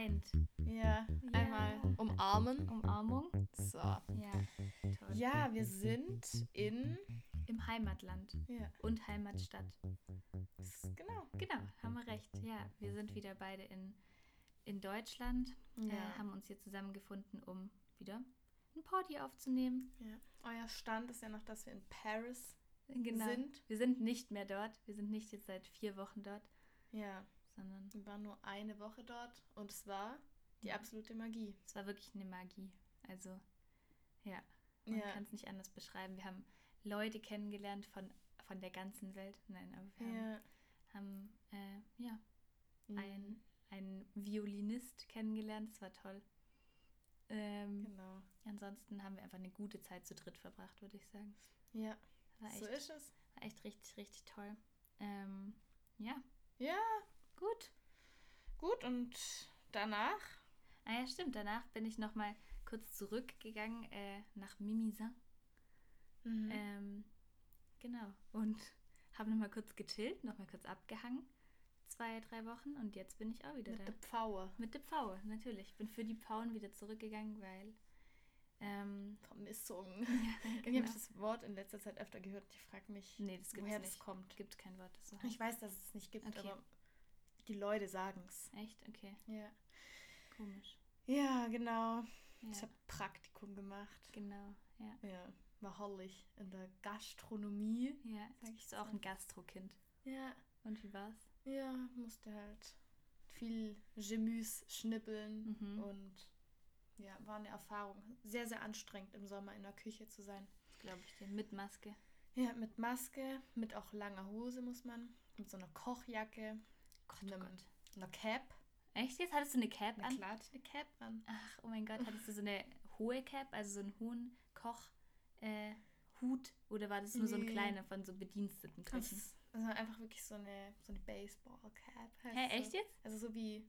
vereint. Ja, einmal umarmen. Umarmung. So. Ja, toll. Ja, wir sind in. Im Heimatland Ja, und Heimatstadt. genau. Genau, haben wir recht. Ja, wir sind wieder beide in, in Deutschland, äh, Ja. haben uns hier zusammengefunden, um wieder ein Party aufzunehmen. Ja. Euer Stand ist ja noch, dass wir in Paris Genau. sind. Wir sind nicht mehr dort. Wir sind nicht jetzt seit vier Wochen dort, Ja, sondern wir waren nur eine Woche dort und es war die absolute Magie. es war wirklich eine Magie. Also, ja, man Ja. kann es nicht anders beschreiben. Wir haben Leute kennengelernt von, von der ganzen Welt. Nein, aber wir haben, Ja. haben äh, ja, Mhm. ein, einen Violinist kennengelernt. Das war toll. Ähm, Genau. Ansonsten haben wir einfach eine gute Zeit zu dritt verbracht, würde ich sagen. Ja, echt, so ist es. war echt richtig, richtig toll. Ähm, ja, Ja, gut. gut. Und danach? Ah ja, stimmt. Danach bin ich noch mal kurz zurückgegangen äh, nach Mimizan. Mhm. Ähm, genau. Und habe noch mal kurz gechillt, noch mal kurz abgehangen. Zwei, drei Wochen. Und jetzt bin ich auch wieder Mit da. der Pfaue. Mit der Pfaue, natürlich. Ich bin für die Pfauen wieder zurückgegangen, weil... Ähm, Vermissung. genau. Ich habe das Wort in letzter Zeit öfter gehört. Ich frage mich, nee, woher nicht. das kommt. Gibt kein Wort, das so heißt. Ich weiß, dass es nicht gibt, Okay. aber die Leute sagen es. Echt? Okay. Ja. Komisch. Ja, genau. Ja, Ich habe Praktikum gemacht. genau. Ja. Ja, war herrlich. In der Gastronomie. Ja, Sag ich du auch so. ein Gastro-Kind. Ja. Und wie war's? Ja, musste halt viel Gemüse schnippeln Mhm. und ja, war eine Erfahrung. Sehr, sehr anstrengend im Sommer in der Küche zu sein. Glaube ich dir. Mit Maske. Ja, mit Maske, mit auch langer Hose muss man, mit so einer Kochjacke, Gott, einem, oh Gott. einer Cap. Echt jetzt? Hattest du eine Cap Na an? klar, hatte ich eine Cap an. Ach, oh mein Gott. Hattest du so eine hohe Cap, also so einen hohen Koch... Äh, Hut oder war das nur so ein Nee. kleiner von so Bediensteten? Das also einfach wirklich so eine, so eine Baseball-Cap. Hä, so. echt jetzt? Also so wie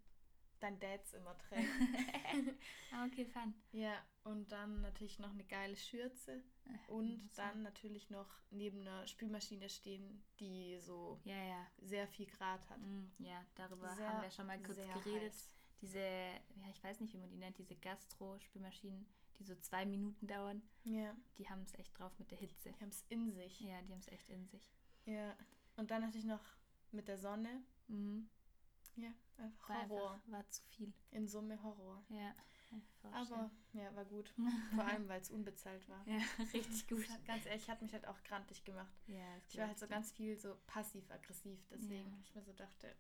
dein Dads immer trägt. Ah, okay, fun. ja, und dann natürlich noch eine geile Schürze. Äh, Und dann natürlich noch neben einer Spülmaschine stehen, die so Ja, ja. sehr viel Grad hat. Mm, Ja, darüber Sehr, haben wir schon mal kurz geredet. heiß. Diese, ja, ich weiß nicht, wie man die nennt, diese Gastro-Spülmaschinen, die so zwei Minuten dauern, Ja, die haben es echt drauf mit der Hitze. die haben es in sich. Ja, die haben es echt in sich. Ja. Und dann hatte ich noch mit der Sonne. Mhm. Ja, einfach War Horror. einfach, war zu viel. In Summe Horror. Ja. Aber ja, war gut. Vor allem, weil es unbezahlt war. Ja, richtig gut. Ganz ehrlich, hat mich halt auch grantig gemacht. Ja, Ich war halt so ganz viel so passiv-aggressiv, deswegen Ja. ich mir so dachte,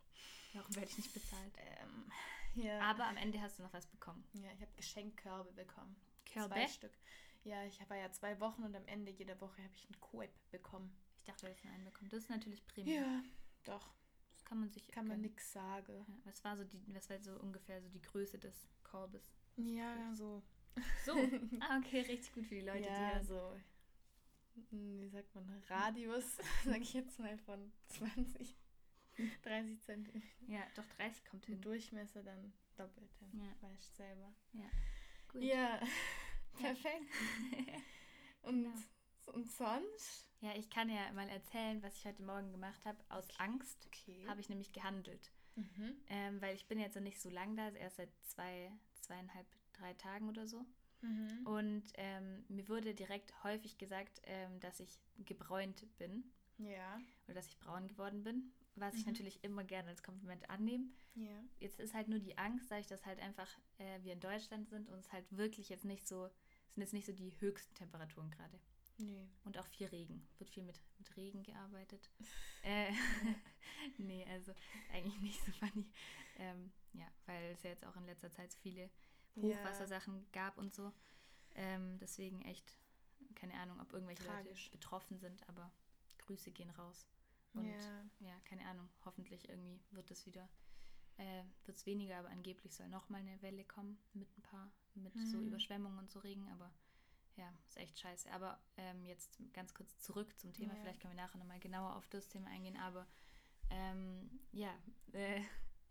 Warum werde ich nicht bezahlt? ähm, ja. Aber am Ende hast du noch was bekommen. ja, ich habe Geschenkkörbe bekommen. Körbe? Zwei Stück. Ja, ich war ja zwei Wochen und am Ende jeder Woche habe ich einen Coop bekommen. Ich dachte, hättest nur einen bekommen. Das ist natürlich Premium. Ja, doch. Kann man sich Kann man nix sagen. Ja, was war so die, was war so ungefähr so die Größe des Korbes? Ja, so. So. ah, okay, richtig gut für die Leute, ja, die so. hm, Wie sagt man? Radius, sage ich jetzt mal, von 20, 30 Zentimeter. Ja, doch 30 kommt hin. Durchmesser dann doppelt. Dann Ja. weißt du selber. Ja. Gut. Ja, perfekt. Und, Genau. Und sonst? Ja, ich kann ja mal erzählen, was ich heute Morgen gemacht habe. Aus Angst Okay. habe ich nämlich gehandelt. Mhm. Ähm, weil ich bin jetzt noch nicht so lang da, erst seit zwei, zweieinhalb, drei Tagen oder so. Mhm. Und ähm, mir wurde direkt häufig gesagt, ähm, dass ich gebräunt bin Ja. oder dass ich braun geworden bin, was ich Mhm. natürlich immer gerne als Kompliment annehme. Ja. Jetzt ist halt nur die Angst, da ich das halt einfach äh, wir in Deutschland sind und es halt wirklich jetzt nicht so, es sind jetzt nicht so die höchsten Temperaturen gerade. Nee. Und auch viel Regen. Wird viel mit, mit Regen gearbeitet. äh, nee, also eigentlich nicht so funny. Ähm, ja, weil es ja jetzt auch in letzter Zeit so viele Ja. Hochwassersachen gab und so. Ähm, deswegen echt, keine Ahnung, ob irgendwelche Tragisch. Leute betroffen sind, aber Grüße gehen raus. Und Ja. ja, keine Ahnung, hoffentlich irgendwie wird es wieder, äh, wird es weniger, aber angeblich soll nochmal eine Welle kommen mit ein paar, mit so Mhm. Überschwemmungen und so Regen, aber ja, ist echt scheiße. Aber ähm, jetzt ganz kurz zurück zum Thema, Ja. vielleicht können wir nachher nochmal genauer auf das Thema eingehen, aber ähm, ja, äh,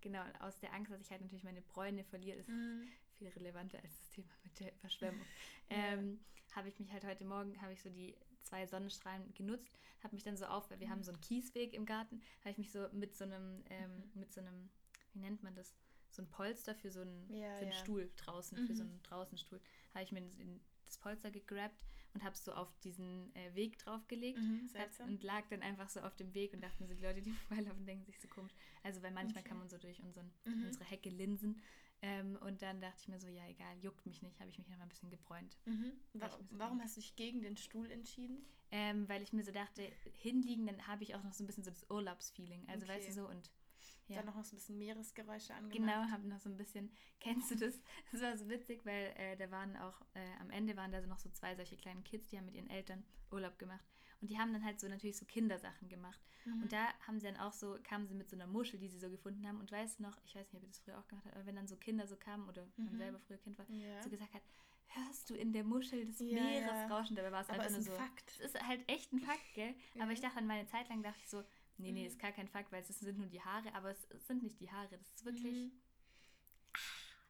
genau, aus der Angst, dass ich halt natürlich meine Bräune verliere, ist Mhm. viel relevanter als das Thema mit der Überschwemmung. Ja. ähm, habe ich mich halt heute Morgen, habe ich so die zwei Sonnenstrahlen genutzt, habe mich dann so auf, weil wir haben so einen Kiesweg im Garten, habe ich mich so mit so einem, ähm, mit so einem, wie nennt man das, so ein Polster für so einen, Ja, für einen ja. Stuhl draußen, Mhm. für so einen Draußenstuhl. Habe ich mir in, das Polster gegrabt und habe es so auf diesen äh, Weg draufgelegt. Mhm, und lag dann einfach so auf dem Weg und dachte mir so, die Leute, die vorbeilaufen, denken sich so komisch. Also, weil manchmal Okay. kann man so durch unseren, Mhm. unsere Hecke linsen. Ähm, und dann dachte ich mir so, ja, egal, juckt mich nicht, habe ich mich noch mal ein bisschen gebräunt. Mhm. Wa ich mir so warum denke. hast du dich gegen den Stuhl entschieden? Ähm, weil ich mir so dachte, hinliegen, dann habe ich auch noch so ein bisschen so das Urlaubsfeeling. Also, weißt du Okay. so, und ja. Dann noch mal so ein bisschen Meeresgeräusche angemacht. Genau, habe noch so ein bisschen, kennst du das? Das war so witzig, weil äh, da waren auch, äh, am Ende waren da so noch so zwei solche kleinen Kids, die haben mit ihren Eltern Urlaub gemacht. Und die haben dann halt so natürlich so Kindersachen gemacht. Mhm. Und da haben sie dann auch so, kamen sie mit so einer Muschel, die sie so gefunden haben. Und weißt du noch, ich weiß nicht, ob ihr das früher auch gemacht habt, aber wenn dann so Kinder so kamen oder man Mhm. selber früher Kind war, ja. so gesagt hat, hörst du in der Muschel das Ja, Meeresrauschen? Dabei war es einfach ist nur ein so. Fakt. Es ist halt echt ein Fakt, gell? Aber ich dachte an meine Zeit lang, dachte ich so, nee, nee, Mhm. ist gar kein Fakt, weil es sind nur die Haare, aber es sind nicht die Haare. Das ist wirklich, Mhm.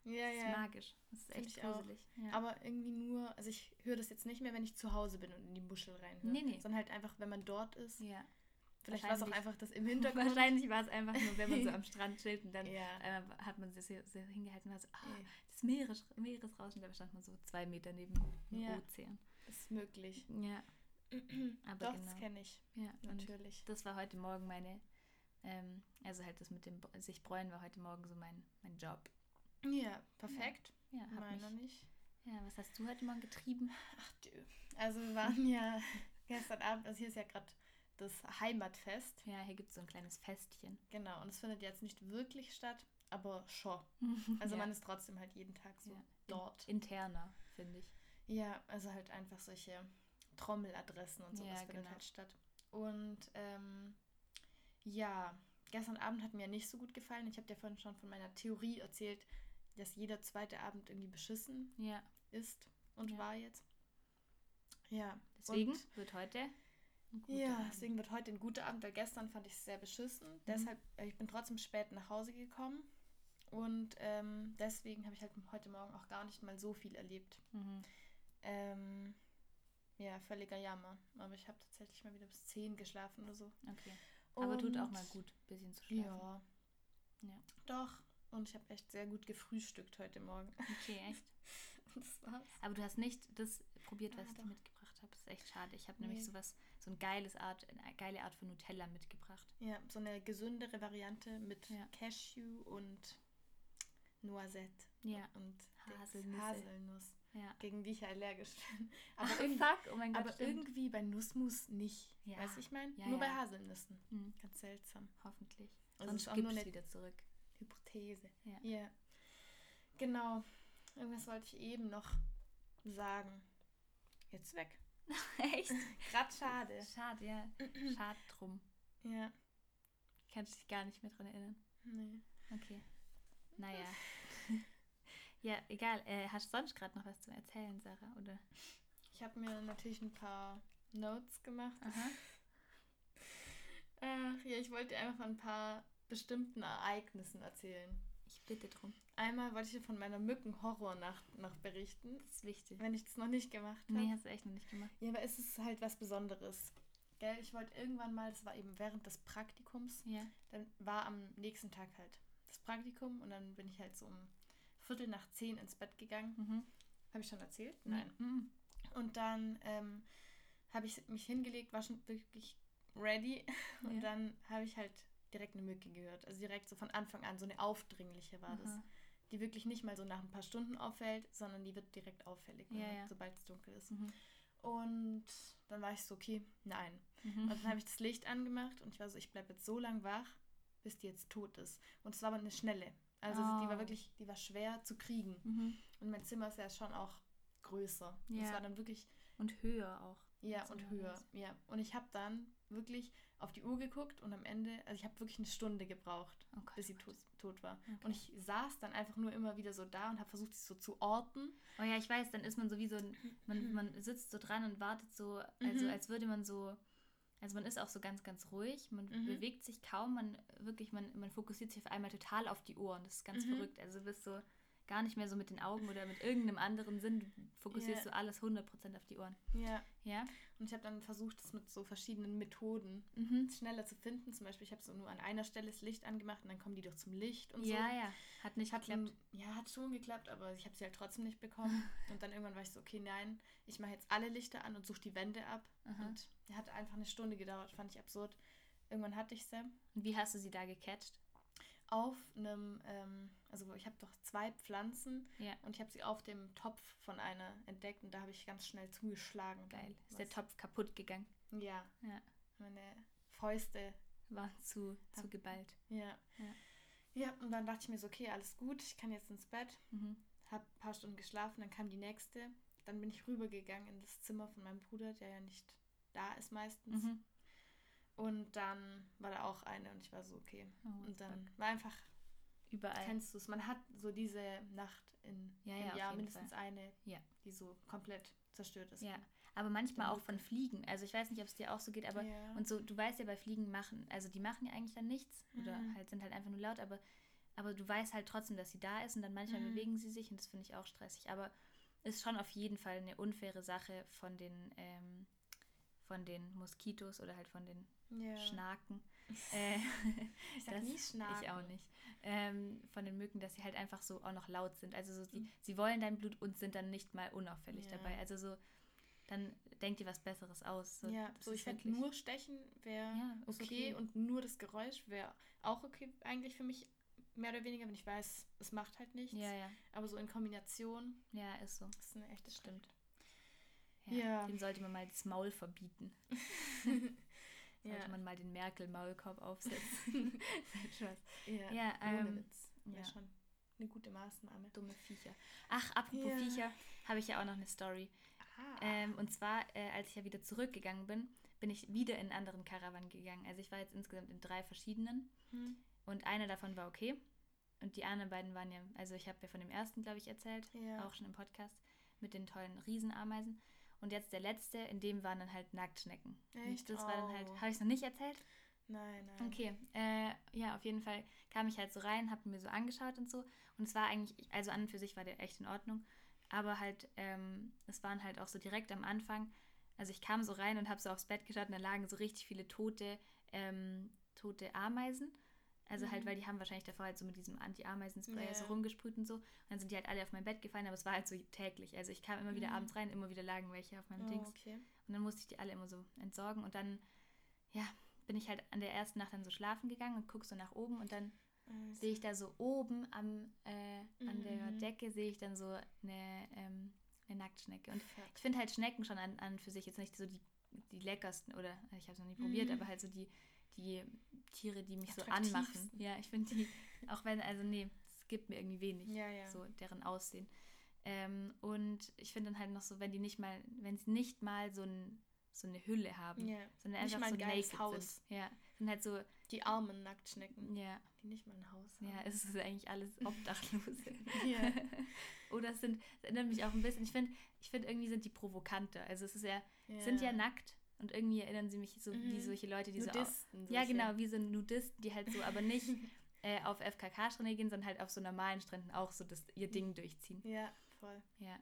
Ja, das ist ja. magisch. Das ist Find echt gruselig. Ja. Aber irgendwie nur, also ich höre das jetzt nicht mehr, wenn ich zu Hause bin und in die Muschel reinhöre. Nee, nee. Sondern halt einfach, wenn man dort ist. ja. Vielleicht war es auch einfach das im Hintergrund. Wahrscheinlich war es einfach nur, wenn man so am Strand chillt und dann Ja. äh, hat man sich so, so hingehalten und war so, ah, Eh, das Meeres, Meeresrauschen, da stand man so zwei Meter neben dem. Ozean. ist möglich. Ja, aber Doch, genau. das kenne ich. ja, Natürlich. das war heute Morgen meine, ähm, also halt das mit dem sich bräunen war heute Morgen so mein, mein Job. Ja, perfekt. Ja, hab Meiner nicht. ja, was hast du heute Morgen getrieben? Ach du. Also wir waren ja gestern Abend, also hier ist ja gerade das Heimatfest. Ja, hier gibt es so ein kleines Festchen. Genau, und es findet jetzt nicht wirklich statt, aber schon. Also ja. man ist trotzdem halt jeden Tag so Ja. dort. interner, finde ich. Ja, also halt einfach solche Trommeladressen und sowas Ja, findet genau. halt statt. Und ähm, ja, gestern Abend hat mir nicht so gut gefallen. Ich habe dir vorhin schon von meiner Theorie erzählt, dass jeder zweite Abend irgendwie beschissen Ja, ist und Ja. war jetzt. Ja, deswegen Und, wird heute ein guter ja, Abend. deswegen wird heute ein guter Abend, weil gestern fand ich es sehr beschissen. Deshalb, äh, ich bin trotzdem spät nach Hause gekommen. Und ähm, deswegen habe ich halt heute Morgen auch gar nicht mal so viel erlebt. Mhm. Ähm, ja, völliger Jammer. Aber ich habe tatsächlich mal wieder bis 10 geschlafen oder so. Okay. Aber tut auch Und- mal gut, ein bisschen zu schlafen. Ja. Ja. Doch. Und ich habe echt sehr gut gefrühstückt heute Morgen. Okay, echt. Das war's. Aber du hast nicht das probiert, was Ah, ich dir doch. mitgebracht habe. Das ist echt schade. Ich habe nämlich Nee. sowas, so ein geiles Art, eine geile Art von Nutella mitgebracht. Ja, so eine gesündere Variante mit Ja. Cashew und Noisette Ja. und Haselnüsse. Haselnuss, Ja. gegen die ich ja allergisch bin. Aber Aber, irgendwie, fuck, oh mein Gott, aber stimmt. irgendwie bei Nussmus nicht. Ja. Weißt du, ich meine? Ja, Nur bei. Haselnüssen. Hm, Ganz seltsam. hoffentlich. Also Sonst gibt es wieder zurück. Hypothese. Ja. Ja. Genau. Irgendwas wollte ich eben noch sagen. Jetzt weg. echt? Grad schade. Schade, ja. Schade drum. Ja. Kannst dich gar nicht mehr dran erinnern. Nee. Okay. Naja. ja, egal. Äh, hast du sonst gerade noch was zu erzählen, Sarah? Oder? Ich habe mir natürlich ein paar Notes gemacht. Aha. Ach ja, ich wollte dir einfach von ein paar bestimmten Ereignissen erzählen. Ich bitte drum. Einmal wollte ich dir von meiner Mückenhorrornacht noch berichten, Das ist wichtig. wenn ich das noch nicht gemacht habe. Nee, hast du echt noch nicht gemacht. Ja, aber es ist halt was Besonderes. Gell, ich wollte irgendwann mal, das war eben während des Praktikums, Ja. dann war am nächsten Tag halt das Praktikum und dann bin ich halt so um Viertel nach zehn ins Bett gegangen. Mhm. Habe ich schon erzählt? Nein. Mhm. Und dann ähm, habe ich mich hingelegt, war schon wirklich ready. Und Ja. dann habe ich halt direkt eine Mücke gehört. Also direkt so von Anfang an, so eine aufdringliche war das. Aha. Die wirklich nicht mal so nach ein paar Stunden auffällt, sondern die wird direkt auffällig, Ja, ja. sobald es dunkel ist. Mhm. Und dann war ich so, okay, nein. Mhm. Und dann habe ich das Licht angemacht und ich war so, ich bleibe jetzt so lang wach, bis die jetzt tot ist. Und es war aber eine schnelle. Also die war Oh. wirklich, die war schwer zu kriegen. Mhm. Und mein Zimmer ist ja schon auch größer. Ja. war dann wirklich Und höher auch. ja, und höher. ist. Ja. Und ich habe dann wirklich auf die Uhr geguckt und am Ende, also ich habe wirklich eine Stunde gebraucht, Oh Gott, bis sie oh tot, tot war. Okay. Und ich saß dann einfach nur immer wieder so da und habe versucht, sie so zu orten. Oh ja, ich weiß, dann ist man so wie so ein, man, man sitzt so dran und wartet so, also Mhm. als würde man so, also man ist auch so ganz, ganz ruhig, man Mhm. bewegt sich kaum, man wirklich, man, man fokussiert sich auf einmal total auf die Ohren. Das ist ganz Mhm. verrückt. Also du bist so gar nicht mehr so mit den Augen oder mit irgendeinem anderen Sinn. Du fokussierst Ja. so alles 100% auf die Ohren. Ja. Ja? Und ich habe dann versucht, das mit so verschiedenen Methoden Mhm. schneller zu finden. Zum Beispiel, ich habe so nur an einer Stelle das Licht angemacht und dann kommen die doch zum Licht und so. Ja, ja. Hat nicht Hat geklappt. dann, ja, hat schon geklappt, aber ich habe sie halt trotzdem nicht bekommen. und dann irgendwann war ich so, okay, nein, ich mache jetzt alle Lichter an und suche die Wände ab. Aha. Und hat einfach eine Stunde gedauert, fand ich absurd. Irgendwann hatte ich sie Und wie hast du sie da gecatcht? Auf einem, ähm, also ich habe doch zwei Pflanzen Ja. und ich habe sie auf dem Topf von einer entdeckt und da habe ich ganz schnell zugeschlagen. Geil. Ist der Topf kaputt gegangen? Ja, Ja. meine Fäuste War zu, zu geballt. Ja. Ja. Ja, und dann dachte ich mir so, okay, alles gut, ich kann jetzt ins Bett, Mhm. hab ein paar Stunden geschlafen, dann kam die nächste. Dann bin ich rübergegangen in das Zimmer von meinem Bruder, der ja nicht da ist meistens. Mhm. Und dann war da auch eine und ich war so, okay. Oh, und dann war einfach, Überall. kennst du es, man hat so diese Nacht in, Ja, im ja, Jahr mindestens eine, Ja. die so komplett zerstört ist. Ja. Aber manchmal auch von. Fliegen. Also ich weiß nicht, ob es dir auch so geht, aber Ja. und so, du weißt ja bei Fliegen machen, also die machen ja eigentlich dann nichts oder Mhm. halt sind halt einfach nur laut, aber, aber du weißt halt trotzdem, dass sie da ist und dann manchmal Mhm. bewegen sie sich und das finde ich auch stressig. Aber ist schon auf jeden Fall eine unfaire Sache von den, ähm, von den Moskitos oder halt von den ja. Schnaken. Äh, Ich sag nie Schnaken. Ich auch nicht. Ähm, von den Mücken, dass sie halt einfach so auch noch laut sind. Also so, die, Mhm. sie wollen dein Blut und sind dann nicht mal unauffällig Ja. dabei. Also so, dann denkt ihr was Besseres aus. So, ja, so ich fände wirklich- nur Stechen wäre Ja, ist okay, und nur das Geräusch wäre auch okay eigentlich für mich mehr oder weniger, wenn ich weiß, es macht halt nichts. Ja, ja. Aber so in Kombination Ja, ist so. ist eine echte Das stimmt. Ja. Ja. Dem sollte man mal das Maul verbieten. Ja, man mal den Merkel-Maulkorb aufsetzen. Spaß. ja, Ja, ähm. Wäre ja. schon eine gute Maßnahme. Dumme Viecher. Ach, apropos Ja. Viecher, habe ich ja auch noch eine Story. Ah. Ähm, und zwar, äh, als ich ja wieder zurückgegangen bin, bin ich wieder in einen anderen Caravan gegangen. Also ich war jetzt insgesamt in drei verschiedenen. Hm. Und einer davon war okay. Und die anderen beiden waren ja, also ich habe ja von dem ersten, glaube ich, erzählt, Ja. auch schon im Podcast, mit den tollen Riesenameisen. Und jetzt der letzte, in dem waren dann halt Nacktschnecken. Echt? Das war dann halt, Oh. habe ich es noch nicht erzählt? Nein, nein. Okay, äh, ja, auf jeden Fall kam ich halt so rein, habe mir so angeschaut und so. Und es war eigentlich, also an und für sich war der echt in Ordnung. Aber halt, ähm, es waren halt auch so direkt am Anfang. Also ich kam so rein und habe so aufs Bett geschaut und da lagen so richtig viele tote, ähm, tote Ameisen. Also halt, Mhm. weil die haben wahrscheinlich davor halt so mit diesem Anti-Ameisenspray Ja. so rumgesprüht und so. Und dann sind die halt alle auf mein Bett gefallen, aber es war halt so täglich. Also ich kam immer wieder Mhm. abends rein, immer wieder lagen welche auf meinem Oh, Dings. okay. Und dann musste ich die alle immer so entsorgen. Und dann, ja, bin ich halt an der ersten Nacht dann so schlafen gegangen und guck so nach oben und dann Also, sehe ich da so oben am, äh, an der Mhm. Decke sehe ich dann so eine, ähm, eine Nacktschnecke. Und fuck. ich finde halt Schnecken schon an, an für sich jetzt nicht so die, die leckersten oder ich habe es noch nie probiert, Mhm. aber halt so die, die Tiere, die mich so anmachen. Ja, ich finde die, auch wenn, also nee, es gibt mir irgendwie wenig Ja, ja. so deren Aussehen. Ähm, und ich finde dann halt noch so, wenn die nicht mal, wenn sie nicht mal so, ein, so eine Hülle haben, ja. sondern Nicht einfach mal so ein geiles naked Haus. sind. Ja, sind halt so, Die armen Nacktschnecken, ja, die nicht mal ein Haus haben. ja, es ist eigentlich alles Obdachlose. Ja. Oder es sind, es erinnert mich auch ein bisschen, ich finde, ich finde irgendwie sind die provokanter. Also es ist ja, ja. sind ja nackt und irgendwie erinnern sie mich so wie Mhm. solche Leute, die so, au- Nudisten. ja genau, wie so Nudisten, die halt so, aber nicht äh, auf FKK-Strände gehen, sondern halt auf so normalen Stränden auch so das, ihr Ding durchziehen. Ja, voll. Ja,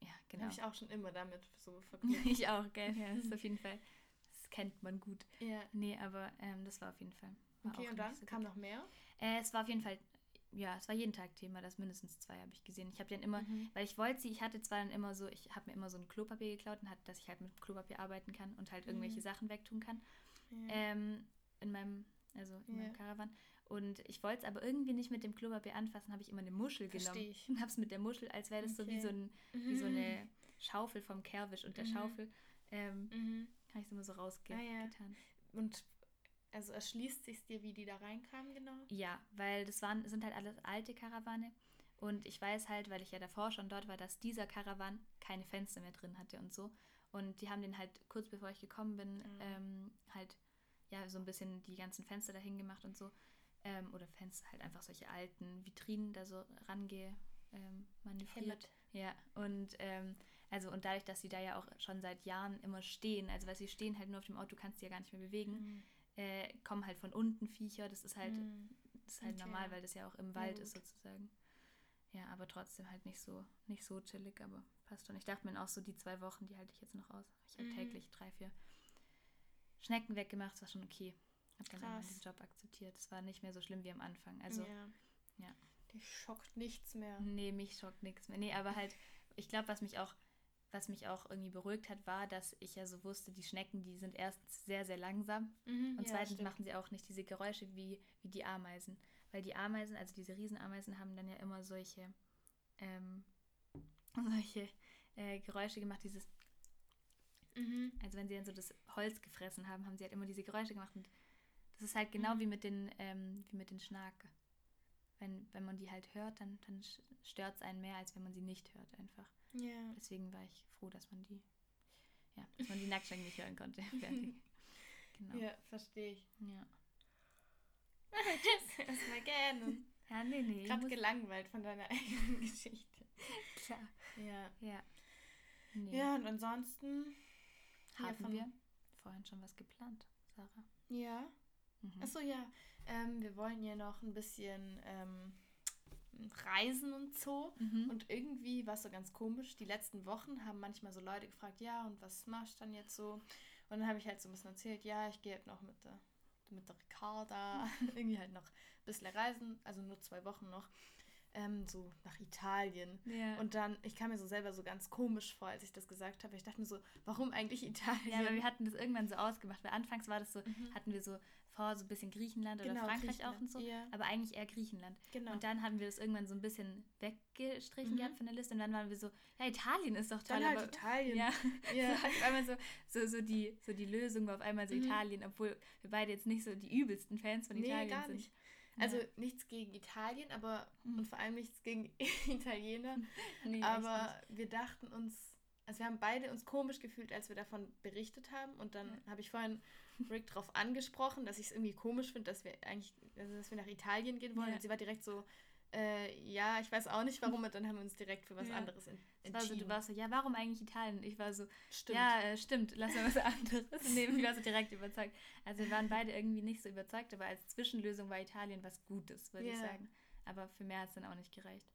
ja, Genau. Habe ich auch schon immer damit so verknüpft. Ich auch, gell? Ja, das ist auf jeden Fall, das kennt man gut. ja. Nee, aber ähm, das war auf jeden Fall. Okay, auch und dann so kam gut. noch mehr? Äh, es war auf jeden Fall, ja, es war jeden Tag Thema, das mindestens zwei habe ich gesehen. Ich habe dann immer, Mhm. weil ich wollte sie, ich hatte zwar dann immer so, ich habe mir immer so ein Klopapier geklaut und hatte, dass ich halt mit Klopapier arbeiten kann und halt irgendwelche Mhm. Sachen wegtun kann. Ja. Ähm, in meinem, also in Ja. meinem Caravan. Und ich wollte es aber irgendwie nicht mit dem Klopapier anfassen, habe ich immer eine Muschel Versteh genommen. ich. Und habe es mit der Muschel, als wäre das so wie Okay. so, ein, wie so Mhm. eine Schaufel vom Kerwisch und der Mhm. Schaufel. Ähm, Mhm. habe ich es immer so rausgetan. Ah, ja. Und also erschließt sich dir, wie die da reinkamen, genau? Ja, weil das waren, sind halt alles alte Karawane. Und ich weiß halt, weil ich ja davor schon dort war, dass dieser Karawan keine Fenster mehr drin hatte und so. Und die haben den halt kurz bevor ich gekommen bin, Mhm. ähm, halt ja so ein bisschen die ganzen Fenster dahin gemacht und so. Ähm, oder Fenster, halt einfach solche alten Vitrinen da so range ähm, manövriert. Ja, und ähm, also und dadurch, dass sie da ja auch schon seit Jahren immer stehen, also weil sie stehen halt nur auf dem Auto, kannst du ja gar nicht mehr bewegen, Mhm. Äh, kommen halt von unten Viecher, das ist halt Mhm. das ist halt Okay. normal, weil das ja auch im Ja, Wald gut. ist sozusagen. ja, aber trotzdem halt nicht so, nicht so chillig, aber passt schon. Ich dachte mir auch so, die zwei Wochen, die halte ich jetzt noch aus. Ich habe Mhm. täglich drei, vier Schnecken weggemacht, das war schon okay. Hab dann Krass. den Job akzeptiert. Es war nicht mehr so schlimm wie am Anfang. Also, ja. ja. Dich schockt nichts mehr. nee, mich schockt nichts mehr. Nee, aber halt, ich glaube, was mich auch, was mich auch irgendwie beruhigt hat, war, dass ich ja so wusste, die Schnecken, die sind erstens sehr, sehr langsam Mhm, und ja, zweitens stimmt. machen sie auch nicht diese Geräusche wie, wie die Ameisen. Weil die Ameisen, also diese Riesenameisen, haben dann ja immer solche, ähm, solche äh, Geräusche gemacht, dieses, Mhm. also wenn sie dann so das Holz gefressen haben, haben sie halt immer diese Geräusche gemacht. Und das ist halt genau Mhm. wie mit den, ähm, wie mit den Schnake. Wenn, wenn man die halt hört, dann, dann stört es einen mehr, als wenn man sie nicht hört einfach. Ja. Deswegen war ich froh, dass man die, ja, dass man die Nacktschnecken nicht hören konnte. Genau. Ja, verstehe ich. Ja. Erstmal gerne. Ja, nee, nee. ich Gerade gelangweilt von deiner eigenen Geschichte. Klar. Ja. Ja. Nee. Ja, und ansonsten. Haben wir vorhin schon was geplant, Sarah? Ja. Mhm. Achso, ja. Ähm, wir wollen ja noch ein bisschen ähm, reisen und so. Mhm. Und irgendwie war es so ganz komisch. Die letzten Wochen haben manchmal so Leute gefragt, ja, und was machst du dann jetzt so? Und dann habe ich halt so ein bisschen erzählt, ja, ich gehe halt noch mit der, mit der Ricarda irgendwie halt noch ein bisschen reisen, also nur zwei Wochen noch, ähm, so nach Italien. ja. Und dann, ich kam mir so selber so ganz komisch vor, als ich das gesagt habe. Ich dachte mir so, warum eigentlich Italien? ja, aber wir hatten das irgendwann so ausgemacht, weil anfangs war das so, Mhm. hatten wir so vor, so ein bisschen Griechenland oder Genau, Frankreich auch und so, ja. aber eigentlich eher Griechenland. genau. Und dann haben wir das irgendwann so ein bisschen weggestrichen Mhm. gehabt von der Liste und dann waren wir so, ja, Italien ist doch toll, dann halt aber Italien. ja, Ja. so, auf einmal so, so, so, die, so die Lösung war auf einmal so Mhm. Italien, obwohl wir beide jetzt nicht so die übelsten Fans von Nee, Italien gar sind. nicht. Also Ja. nichts gegen Italien, aber Mhm. und vor allem nichts gegen Italiener. Nee, aber wir dachten uns, also wir haben beide uns komisch gefühlt, als wir davon berichtet haben. Und dann Ja. habe ich vorhin Rick darauf angesprochen, dass ich es irgendwie komisch finde, dass wir eigentlich, also dass wir nach Italien gehen wollen. Ja. Und sie war direkt so, äh, ja, ich weiß auch nicht warum. Und dann haben wir uns direkt für was Ja. anderes en Es war so, entschieden. du warst so, ja, warum eigentlich Italien? Ich war so, Stimmt. ja, äh, stimmt, lass mal was anderes nehmen. Ich war so direkt überzeugt. Also wir waren beide irgendwie nicht so überzeugt, aber als Zwischenlösung war Italien was Gutes, würde ich Ja. sagen. Aber für mehr hat es dann auch nicht gereicht.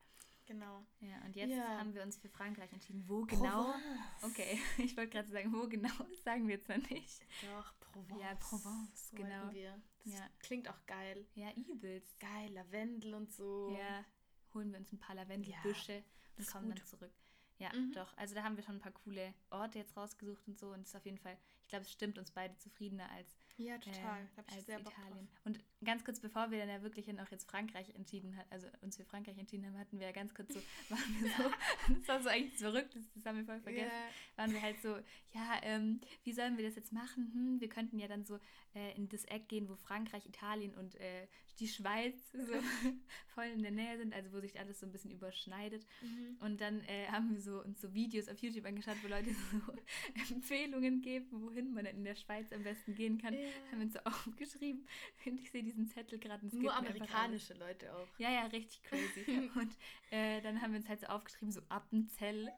Genau. Ja, und jetzt Ja. haben wir uns für Frankreich entschieden. Wo genau? Provence. Okay, ich wollte gerade sagen, wo genau, das sagen wir jetzt noch nicht. Doch, Provence. Ja, Provence, genau. Wir. Das Ja. klingt auch geil. Ja, übelst. Geil, Lavendel und so. Ja, holen wir uns ein paar Lavendelbüsche und das ist kommen dann gut. zurück. Ja, Mhm. doch. Also da haben wir schon ein paar coole Orte jetzt rausgesucht und so. Und es ist auf jeden Fall, ich glaube, es stimmt uns beide zufriedener als, Ja, total. da hab ich als sehr Italien. Und ganz kurz bevor wir dann ja wirklich noch jetzt Frankreich entschieden hat, also uns für Frankreich entschieden haben, hatten wir ja ganz kurz so, waren wir so, das war so eigentlich verrückt, das, das haben wir voll vergessen. Ja. waren wir halt so, ja, ähm, wie sollen wir das jetzt machen? Hm, wir könnten ja dann so äh, in das Eck gehen, wo Frankreich, Italien und äh, die Schweiz so voll in der Nähe sind, also wo sich alles so ein bisschen überschneidet. Mhm. Und dann äh, haben wir so uns so Videos auf YouTube angeschaut, wo Leute so Empfehlungen geben, wohin man in der Schweiz am besten gehen kann. Ja. Haben wir uns so aufgeschrieben. Und ich sehe diesen Zettel gerade. Nur amerikanische Leute auch. ja, ja, richtig crazy. und äh, dann haben wir uns halt so aufgeschrieben, so Appenzell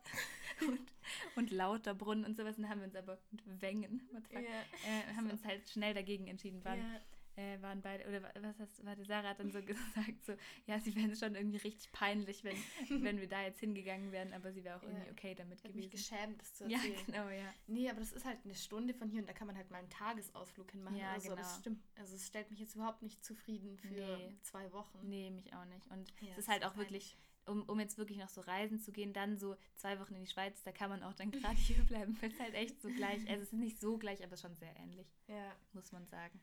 und, und Lauterbrunnen und sowas. Und dann haben wir uns aber, und Wengen, what the fuck, äh, haben wir uns halt schnell dagegen entschieden. Waren, Ja. Äh, waren beide, oder wa- was hast warte, Sarah hat dann so gesagt, so, ja, sie wären schon irgendwie richtig peinlich, wenn, wenn wir da jetzt hingegangen wären, aber sie wäre auch Ja. irgendwie okay damit Ich habe mich gewesen. geschämt, das zu Ja, erzählen. genau, ja. Nee, aber das ist halt eine Stunde von hier und da kann man halt mal einen Tagesausflug hinmachen. Ja, also genau. das stimmt. Also es stellt mich jetzt überhaupt nicht zufrieden für Nee. zwei Wochen. Nee, mich auch nicht. Und Ja, es ist halt ist auch wirklich, um, um jetzt wirklich noch so reisen zu gehen, dann so zwei Wochen in die Schweiz, da kann man auch dann gerade hier bleiben, weil es halt echt so gleich, also es ist nicht so gleich, aber schon sehr ähnlich, Ja. muss man sagen.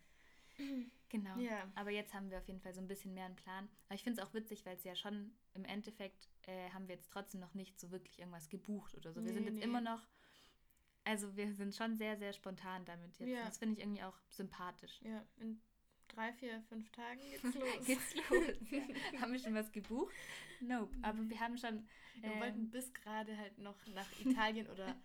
Genau. Ja. Aber jetzt haben wir auf jeden Fall so ein bisschen mehr einen Plan. Aber ich finde es auch witzig, weil es ja schon im Endeffekt äh, haben wir jetzt trotzdem noch nicht so wirklich irgendwas gebucht oder so. Wir Nee, sind jetzt nee. immer noch, also wir sind schon sehr, sehr spontan damit jetzt. Ja. Das finde ich irgendwie auch sympathisch. Ja, in drei, vier, fünf Tagen geht's los. Geht's los? Ja. haben wir schon was gebucht? Nope. Aber wir haben schon. Wir ähm, wollten bis gerade halt noch nach Italien oder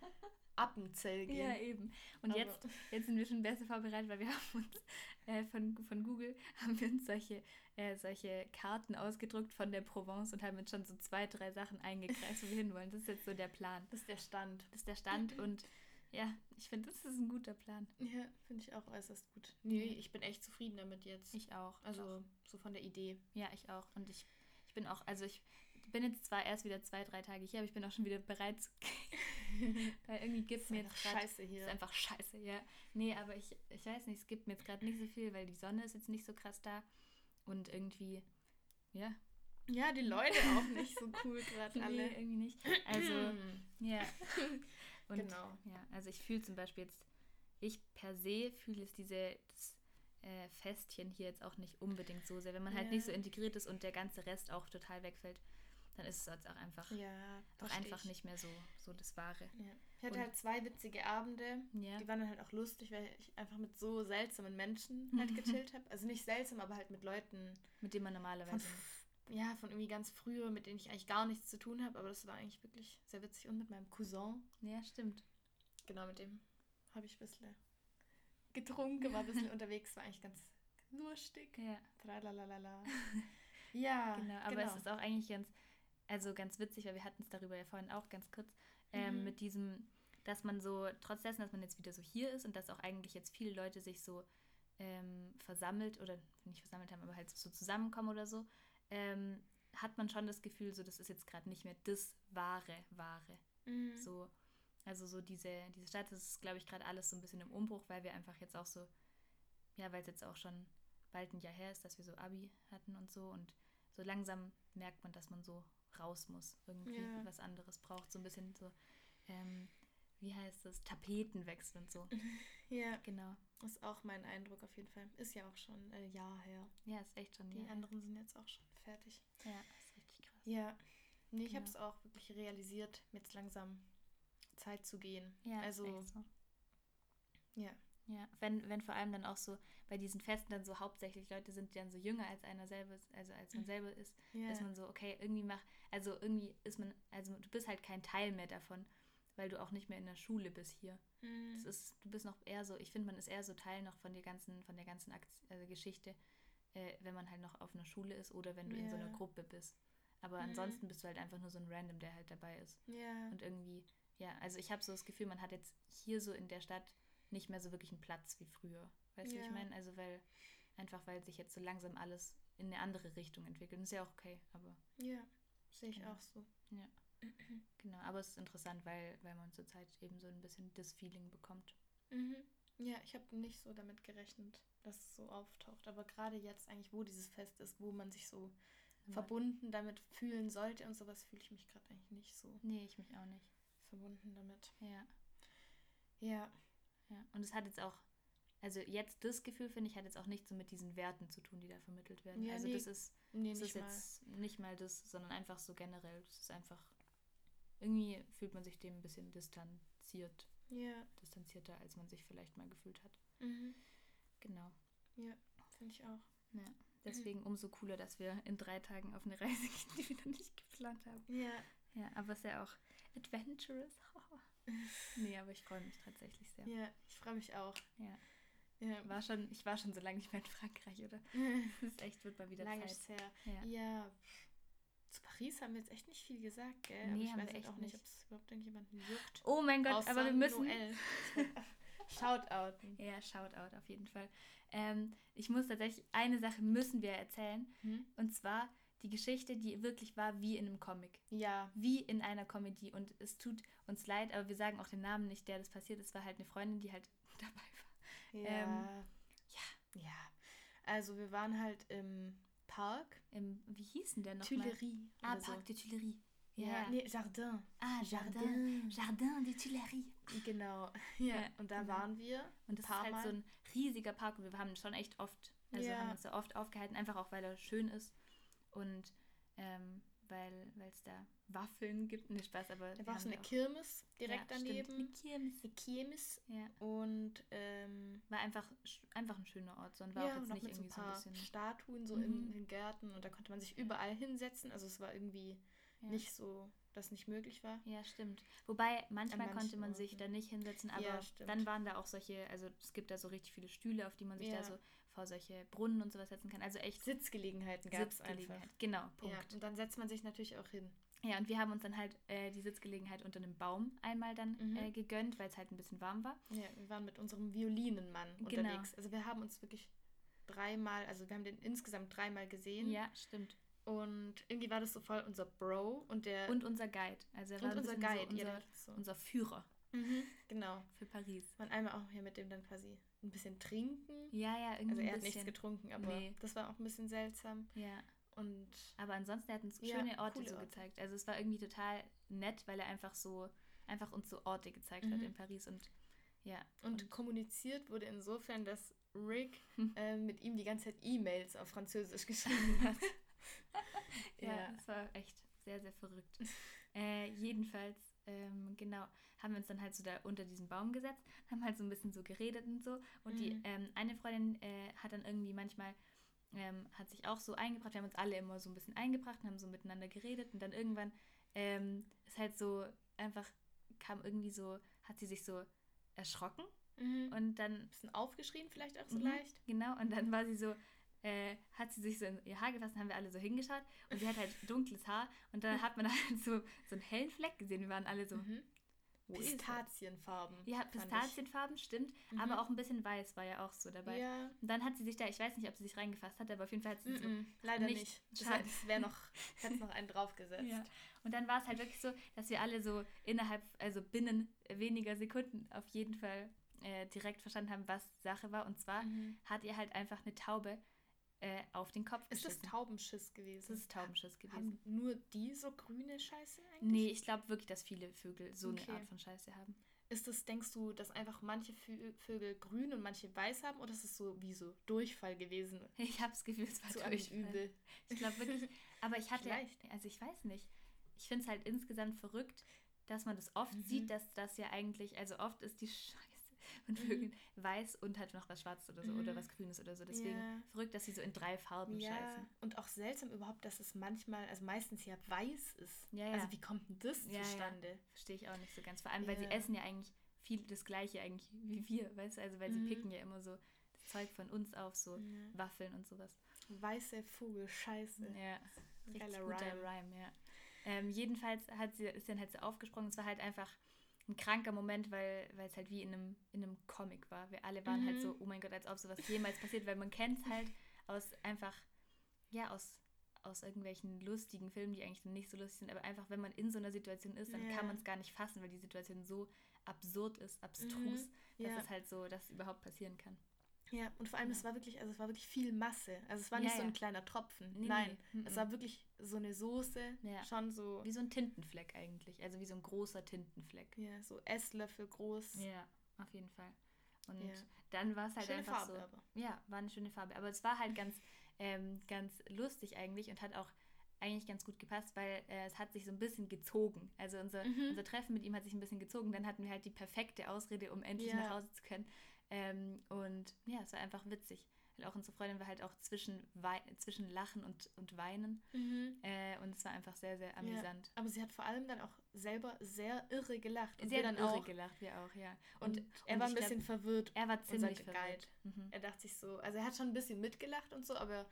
Appenzell gehen. Ja, eben. Und Aber- jetzt, jetzt sind wir schon besser vorbereitet, weil wir haben uns äh, von, von Google haben wir uns solche, äh, solche Karten ausgedruckt von der Provence und haben jetzt schon so zwei, drei Sachen eingekreist, wo wir hinwollen. Das ist jetzt so der Plan. Das ist der Stand. Das ist der Stand und ja, ich finde, das ist ein guter Plan. Ja, finde ich auch äußerst gut. Nee, ich bin echt zufrieden damit jetzt. Ich auch. also so von der Idee. Ja, ich auch. Und ich, ich bin auch, also ich bin jetzt zwar erst wieder zwei, drei Tage hier, aber ich bin auch schon wieder bereit zu gehen. Weil irgendwie gibt es mir jetzt gerade... scheiße hier. ist einfach scheiße, ja. Nee, aber ich, ich weiß nicht, es gibt mir jetzt gerade nicht so viel, weil die Sonne ist jetzt nicht so krass da. Und irgendwie, ja. Ja, die Leute auch nicht so cool gerade alle. Nee, irgendwie nicht. Also, ja. Und, Genau. Ja, also ich fühle zum Beispiel jetzt, ich per se fühle es diese das, äh, Festchen hier jetzt auch nicht unbedingt so sehr. Wenn man halt Ja. nicht so integriert ist und der ganze Rest auch total wegfällt, dann ist es jetzt auch einfach, Ja, auch einfach ich. nicht mehr so, so das Wahre. Ja. Ich hatte Und- halt zwei witzige Abende. Ja. Die waren dann halt auch lustig, weil ich einfach mit so seltsamen Menschen halt gechillt habe. Also nicht seltsam, aber halt mit Leuten Mit dem man von, normalerweise. f- ja, von irgendwie ganz früher, mit denen ich eigentlich gar nichts zu tun habe. Aber das war eigentlich wirklich sehr witzig. Und mit meinem Cousin, Ja, stimmt. genau mit dem habe ich ein bisschen getrunken, war ein bisschen unterwegs, war eigentlich ganz lustig. Ja. Tralalala. Ja, Genau, aber es ist auch eigentlich ganz, also ganz witzig, weil wir hatten es darüber ja vorhin auch ganz kurz, ähm, Mhm. mit diesem, dass man so, trotz dessen, dass man jetzt wieder so hier ist und dass auch eigentlich jetzt viele Leute sich so ähm, versammelt oder nicht versammelt haben, aber halt so zusammenkommen oder so, ähm, hat man schon das Gefühl, so das ist jetzt gerade nicht mehr das wahre, wahre. Mhm. So, also so diese, diese Stadt, das ist, glaube ich, gerade alles so ein bisschen im Umbruch, weil wir einfach jetzt auch so, ja, weil es jetzt auch schon bald ein Jahr her ist, dass wir so Abi hatten und so und so langsam merkt man, dass man so raus muss, irgendwie Ja. was anderes braucht, so ein bisschen so, ähm, wie heißt das, Tapetenwechsel und so. Ja, Genau. ist auch mein Eindruck auf jeden Fall. Ist ja auch schon ein Jahr her. Ja, ist echt schon, Die ja, anderen sind jetzt auch schon fertig. ja, ist richtig krass. Ja. Nee, ich Genau. habe es auch wirklich realisiert, jetzt langsam Zeit zu gehen. Ja, also, ist echt so. ja. Ja, wenn, wenn vor allem dann auch so bei diesen Festen dann so hauptsächlich Leute sind, die dann so jünger als einer selber ist, also als man Mhm. selber ist, ja. dass man so, okay, irgendwie macht, also irgendwie ist man, also du bist halt kein Teil mehr davon, weil du auch nicht mehr in der Schule bist hier. Mhm. Das ist, du bist noch eher so, ich finde, man ist eher so Teil noch von der ganzen, von der ganzen Akt also Geschichte, äh, wenn man halt noch auf einer Schule ist oder wenn du in so einer. Gruppe bist. Aber Mhm. ansonsten bist du halt einfach nur so ein Random, der halt dabei ist. ja. Und irgendwie, ja, also ich habe so das Gefühl, man hat jetzt hier so in der Stadt nicht mehr so wirklich einen Platz wie früher. Weißt du, wie ich Ja. meine? Also weil, einfach weil sich jetzt so langsam alles in eine andere Richtung entwickelt. Ist ja auch okay, aber ja. Sehe ich Genau. auch so. genau. Aber es ist interessant, weil, weil man zurzeit eben so ein bisschen das Feeling bekommt. Mhm. Ja, ich habe nicht so damit gerechnet, dass es so auftaucht. Aber gerade jetzt eigentlich, wo dieses Fest ist, wo man sich so verbunden damit fühlen sollte und sowas, fühle ich mich gerade eigentlich nicht so Nee, ich mich auch nicht. verbunden damit. Ja, Ja. Ja. Und es hat jetzt auch, also jetzt das Gefühl, finde ich, hat jetzt auch nichts so mit diesen Werten zu tun, die da vermittelt werden. Ja, also nee, das ist, Nee, das nicht ist mal. jetzt nicht mal das, sondern einfach so generell. Das ist einfach, irgendwie fühlt man sich dem ein bisschen distanziert, Ja. distanzierter, als man sich vielleicht mal gefühlt hat. Mhm. Genau. Ja, finde ich auch. Ja. Deswegen umso cooler, dass wir in drei Tagen auf eine Reise gehen, die wir noch nicht geplant haben. Ja. Ja, aber es ist ja auch adventurous. nee, aber ich freue mich tatsächlich sehr. Ja, ich freue mich auch. Ja. Ja. War schon, ich war schon so lange nicht mehr in Frankreich, oder? Es ist echt, wird mal wieder Lange Zeit. ist her. Ja. Ja. Zu Paris haben wir jetzt echt nicht viel gesagt, gell? Nee, Aber ich haben weiß wir echt auch nicht, ob es überhaupt irgendjemanden juckt. Oh mein Gott, aber wir müssen. Noel. Shoutouten. Ja, Shoutout auf jeden Fall. Ähm, ich muss tatsächlich, eine Sache müssen wir erzählen. Hm? Und zwar die Geschichte, die wirklich war wie in einem Comic. Ja. Wie in einer Comedy. Und es tut uns leid, aber wir sagen auch den Namen nicht, der das passiert ist. War halt eine Freundin, die halt dabei war. Ja. Ähm, ja. Ja. Also wir waren halt im Park. Im, wie hieß denn der nochmal? Tuileries. Ah, oder so. Parc de Tuileries. Ja. Nee, Jardin. Ah, Jardin. Jardin de Tuileries. Genau. Ja. Ja, Und da genau. waren wir. Und das ist halt Mal. so ein riesiger Park und wir haben schon echt oft, also Ja. haben uns da oft aufgehalten, einfach auch weil er schön ist und ähm, weil es da Waffeln gibt. Ne, Spaß, aber. Da war so eine Kirmes direkt ja, stimmt, daneben. Eine Kirmes. Eine Kirmes. Ja. Und ähm, War einfach, einfach ein schöner Ort. So, und war ja, auch jetzt noch nicht mit so ein irgendwie so ein bisschen. Statuen so Mhm. in den Gärten und da konnte man sich überall hinsetzen. Also es war irgendwie nicht so, dass nicht möglich war. Ja, stimmt. Wobei manchmal An konnte man manchen sich Orten. da nicht hinsetzen, aber Ja, stimmt. dann waren da auch solche, also es gibt da so richtig viele Stühle, auf die man sich Ja. da so vor solche Brunnen und sowas setzen kann. Also echt Sitzgelegenheiten gab es Sitzgelegenheit. einfach. Genau, Ja, Punkt. und dann setzt man sich natürlich auch hin. Ja, und wir haben uns dann halt äh, die Sitzgelegenheit unter einem Baum einmal dann Mhm. äh, gegönnt, weil es halt ein bisschen warm war. Ja, wir waren mit unserem Violinenmann Genau. unterwegs. Also wir haben uns wirklich dreimal, also wir haben den insgesamt dreimal gesehen. Ja, stimmt. Und irgendwie war das so voll unser Bro und der. Und unser Guide. Also er war unser Guide, so ja, unser, hat so. unser Führer Mhm, genau. für Paris. Man einmal auch hier mit dem dann quasi ein bisschen trinken. Ja, ja, irgendwie Also er hat nichts bisschen. getrunken, aber Nee. das war auch ein bisschen seltsam. Ja, Und aber ansonsten er hat uns Ja, schöne Orte so Orte. gezeigt. Also es war irgendwie total nett, weil er einfach so einfach uns so Orte gezeigt hat Mhm. in Paris und ja Und, kommuniziert wurde insofern, dass Rick äh, mit ihm die ganze Zeit E-Mails auf Französisch geschrieben hat. Ja, Ja. das war echt sehr, sehr verrückt. äh, jedenfalls, ähm, genau, haben wir uns dann halt so da unter diesen Baum gesetzt, haben halt so ein bisschen so geredet und so. Und die Mhm. ähm, eine Freundin äh, hat dann irgendwie manchmal, ähm, hat sich auch so eingebracht. Wir haben uns alle immer so ein bisschen eingebracht und haben so miteinander geredet. Und dann irgendwann ähm, ist halt so einfach, kam irgendwie so, hat sie sich so erschrocken. Mhm. Und dann bisschen aufgeschrien vielleicht auch so Mhm, leicht. Genau, und dann war sie so, äh, hat sie sich so in ihr Haar gefasst, haben wir alle so hingeschaut und sie hat halt dunkles Haar und dann hat man halt so, so einen hellen Fleck gesehen. Wir waren alle so, Mhm. Pistazienfarben. Ja. Pistazienfarben, stimmt, Mhm. aber auch ein bisschen weiß war ja auch so dabei. Ja, Und dann hat sie sich da, ich weiß nicht, ob sie sich reingefasst hat, aber auf jeden Fall hat sie so. mhm. leider nicht. nicht. Das, Schade. hat- das wäre noch, hätte noch einen draufgesetzt. Ja. Und dann war es halt wirklich so, dass wir alle so innerhalb, also binnen weniger Sekunden auf jeden Fall äh, direkt verstanden haben, was Sache war. Und zwar Mhm. hat ihr halt einfach eine Taube äh, auf den Kopf Ist das geschissen. Taubenschiss gewesen? Das ist Taubenschiss gewesen. Haben nur die so grüne Scheiße eigentlich? Nee, ich glaube wirklich, dass viele Vögel so Okay. eine Art von Scheiße haben. Ist das, denkst du, dass einfach manche Vö- Vögel grün und manche weiß haben oder ist es so wie so Durchfall gewesen? Ich habe das Gefühl, es war So Durchfall. Übel. Ich glaube wirklich, aber ich hatte, Vielleicht. also ich weiß nicht. Ich finde es halt insgesamt verrückt, dass man das oft Mhm. sieht, dass das ja eigentlich, also oft ist die Von Mhm. Vögeln weiß und halt noch was Schwarzes oder so oder Mhm. was Grünes oder so. Deswegen Ja. verrückt, dass sie so in drei Farben Ja, scheißen. und auch seltsam überhaupt, dass es manchmal, also meistens ja weiß ist. Ja, ja. Also wie kommt denn das zustande? Verstehe ich auch nicht so ganz. Vor allem, weil sie essen ja eigentlich viel das Gleiche eigentlich wie wir, weißt du? Also weil sie Mhm. picken ja immer so das Zeug von uns auf, so. Waffeln und sowas. Weiße Vogel, scheiße. Ja, richtig geiler guter Rhyme. Rhyme, ja. Ähm, jedenfalls hat sie, ist dann halt so aufgesprungen. Es war halt einfach ein kranker Moment, weil weil es halt wie in einem, in einem Comic war. Wir alle waren halt Mhm. so, oh mein Gott, als ob sowas jemals passiert, weil man kennt es halt aus einfach, ja, aus, aus irgendwelchen lustigen Filmen, die eigentlich nicht so lustig sind, aber einfach, wenn man in so einer Situation ist, dann Ja. kann man es gar nicht fassen, weil die Situation so absurd ist, abstrus, Mhm. dass Ja. es halt so, dass es überhaupt passieren kann. Ja, und vor allem, Ja. es war wirklich, also es war wirklich viel Masse. Also es war Ja, nicht so ja. ein kleiner Tropfen. Nee, Nein, nee. es war wirklich so eine Soße, Ja. schon so, Wie so ein Tintenfleck eigentlich, also wie so ein großer Tintenfleck. ja, so Esslöffel groß. Ja, auf jeden Fall. Und dann war es halt Schöne einfach Farbe so. aber. Ja, war eine schöne Farbe. Aber es war halt ganz, ähm, ganz lustig eigentlich und hat auch eigentlich ganz gut gepasst, weil äh, es hat sich so ein bisschen gezogen. Also unser, Mhm. unser Treffen mit ihm hat sich ein bisschen gezogen. Dann hatten wir halt die perfekte Ausrede, um endlich nach Hause zu können. Ähm, und ja, es war einfach witzig. Weil auch unsere Freundin war halt auch zwischen, Wei zwischen Lachen und, und Weinen. Mhm. Äh, und es war einfach sehr, sehr amüsant. Aber sie hat vor allem dann auch selber sehr irre gelacht. Und hat dann irre auch. gelacht, wir auch, ja. Und, Und, er und war ein glaub, bisschen verwirrt. Er war ziemlich verwirrt. Mhm. Er dachte sich so, also er hat schon ein bisschen mitgelacht und so, aber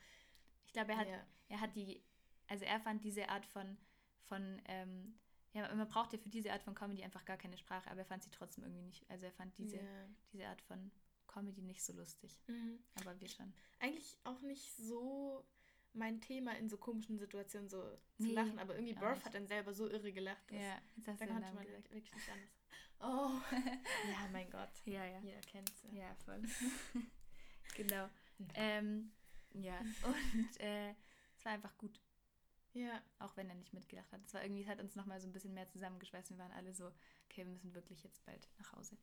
Ich glaube, er hat, ja. er hat die, also er fand diese Art von, von ähm, ja, man braucht ja für diese Art von Comedy einfach gar keine Sprache, aber er fand sie trotzdem irgendwie nicht, also er fand diese, ja. diese Art von Comedy nicht so lustig, Mhm. aber wir schon. Eigentlich auch nicht so mein Thema in so komischen Situationen so zu Nee, lachen, aber irgendwie Burf hat dann selber so irre gelacht. Ja, du Dann Namen man gesagt. wirklich nicht anders. Oh, ja, mein Gott. Ja, ja. Jeder kennt sie. Ja, voll. genau. Ähm, ja, und äh, es war einfach gut, Ja, auch wenn er nicht mitgelacht hat. Es war irgendwie, es hat uns nochmal so ein bisschen mehr zusammengeschweißt. Wir waren alle so, okay, wir müssen wirklich jetzt bald nach Hause.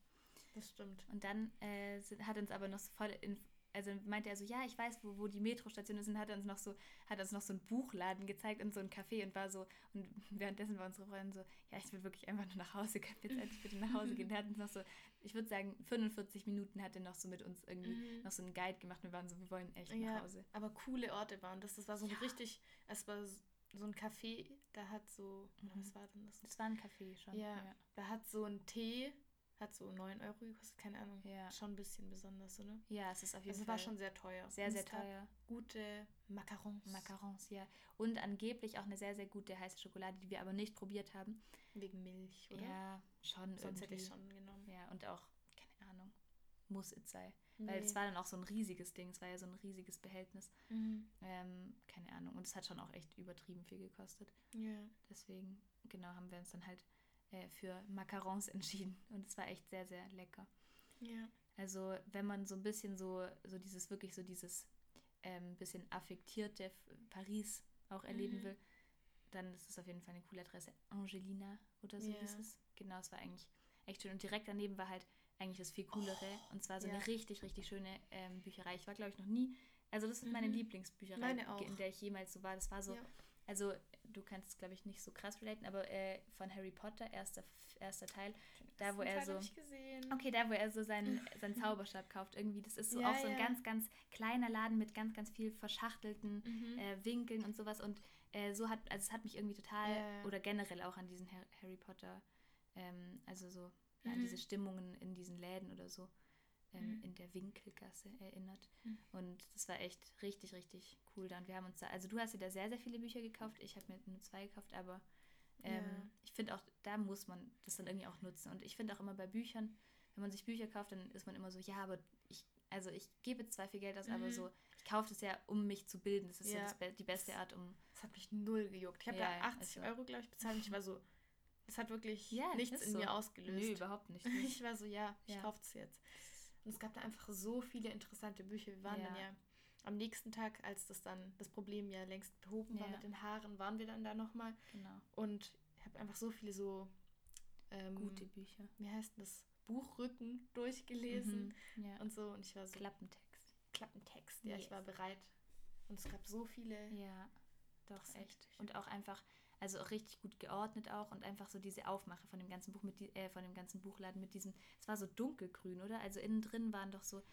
das stimmt. Und dann äh, hat uns aber noch so voll in, also meinte er so, ja, ich weiß, wo, wo die Metrostation ist und hat uns noch so, hat uns noch so einen Buchladen gezeigt und so ein Café und war so, und währenddessen war unsere Freundin so, ja, ich will wirklich einfach nur nach Hause, wir jetzt endlich bitte nach Hause gehen. Der hat uns noch so, ich würde sagen, 45 Minuten hat er noch so mit uns irgendwie Mhm. noch so einen Guide gemacht und wir waren so, wir wollen echt Ja, nach Hause. aber coole Orte waren das. Das war so Ja. richtig, es war so ein Café, da hat so, Mhm. was war denn das? Das war ein Café schon. Ja. ja. Da hat so ein Tee, hat so 9 Euro gekostet, keine Ahnung. Ja. Schon ein bisschen besonders, oder? Ja, es ist auf jeden Also es Fall war schon sehr teuer. sehr, sehr es teuer. Gute Macarons. Macarons, ja. Und angeblich auch eine sehr, sehr gute heiße Schokolade, die wir aber nicht probiert haben. Wegen Milch, oder? Ja, schon Sonst hätte ich irgendwie. schon genommen. Ja, und auch, keine Ahnung, muss es sein. Weil Nee. es war dann auch so ein riesiges Ding, es war ja so ein riesiges Behältnis. Mhm. Ähm, keine Ahnung. Und es hat schon auch echt übertrieben viel gekostet. Ja. Deswegen, genau, haben wir uns dann halt äh, für Macarons entschieden. Und es war echt sehr, sehr lecker. Ja. Also wenn man so ein bisschen so, so dieses, wirklich so dieses ähm, bisschen affektierte Paris auch erleben Mhm. will, dann ist es auf jeden Fall eine coole Adresse. Angelina oder so Ja. hieß es. Genau, es war eigentlich echt schön. Und direkt daneben war halt eigentlich das viel coolere. und zwar so Oh, ja. eine richtig, richtig schöne ähm, Bücherei. Ich war, glaube ich, noch nie. Also das ist meine Mhm. Lieblingsbücherei, Meine in der ich jemals so war. Das war so, ja. also du kannst es, glaube ich, nicht so krass relaten, aber äh, von Harry Potter, erster, erster Teil, da wo er Teil so... Okay, da wo er so seinen, seinen Zauberstab kauft, irgendwie, das ist so Ja, auch so ein ganz, ganz kleiner Laden mit ganz, ganz viel verschachtelten Mhm. äh, Winkeln und sowas. Und äh, so hat, also es hat mich irgendwie total, oder generell auch an diesen Har- Harry Potter, ähm, also so, ja, an Mhm. diese Stimmungen in diesen Läden oder so, ähm, Mhm. in der Winkelgasse erinnert. Mhm. Und das war echt richtig, richtig cool da. Und wir haben uns da, also du hast dir da sehr, sehr viele Bücher gekauft, ich habe mir nur zwei gekauft, aber ähm, Ja. ich finde auch, da muss man das dann irgendwie auch nutzen. Und ich finde auch immer bei Büchern, wenn man sich Bücher kauft, dann ist man immer so, ja, aber ich, also ich gebe jetzt zwar viel Geld aus, aber Mhm. so, ich kaufe das ja, um mich zu bilden. Das ist so Ja. das, die beste Art, um. Das hat mich null gejuckt. Ich habe Ja, da ja, 80 also- Euro, glaube ich, bezahlt. Ich war so, das hat wirklich Ja, nichts in so. mir ausgelöst. überhaupt nicht. Ich war so, ja, ich Ja. kaufe es jetzt. Und es gab da einfach so viele interessante Bücher. Wir waren dann Ja. ja am nächsten Tag, als das dann das Problem ja längst behoben war Ja. mit den Haaren, waren wir dann da nochmal. Genau. Und ich habe einfach so viele so, ähm, Gute Bücher. wie heißt das, Buchrücken durchgelesen Mhm. Ja. und so. Und ich war so, Klappentext. Klappentext. Ja, Yes. ich war bereit. Und es gab so viele. Ja, doch, echt. Und auch einfach, also auch richtig gut geordnet auch und einfach so diese Aufmache von dem ganzen Buch mit die, äh, von dem ganzen Buchladen mit diesem, es war so dunkelgrün, oder? Also innen drin waren doch so,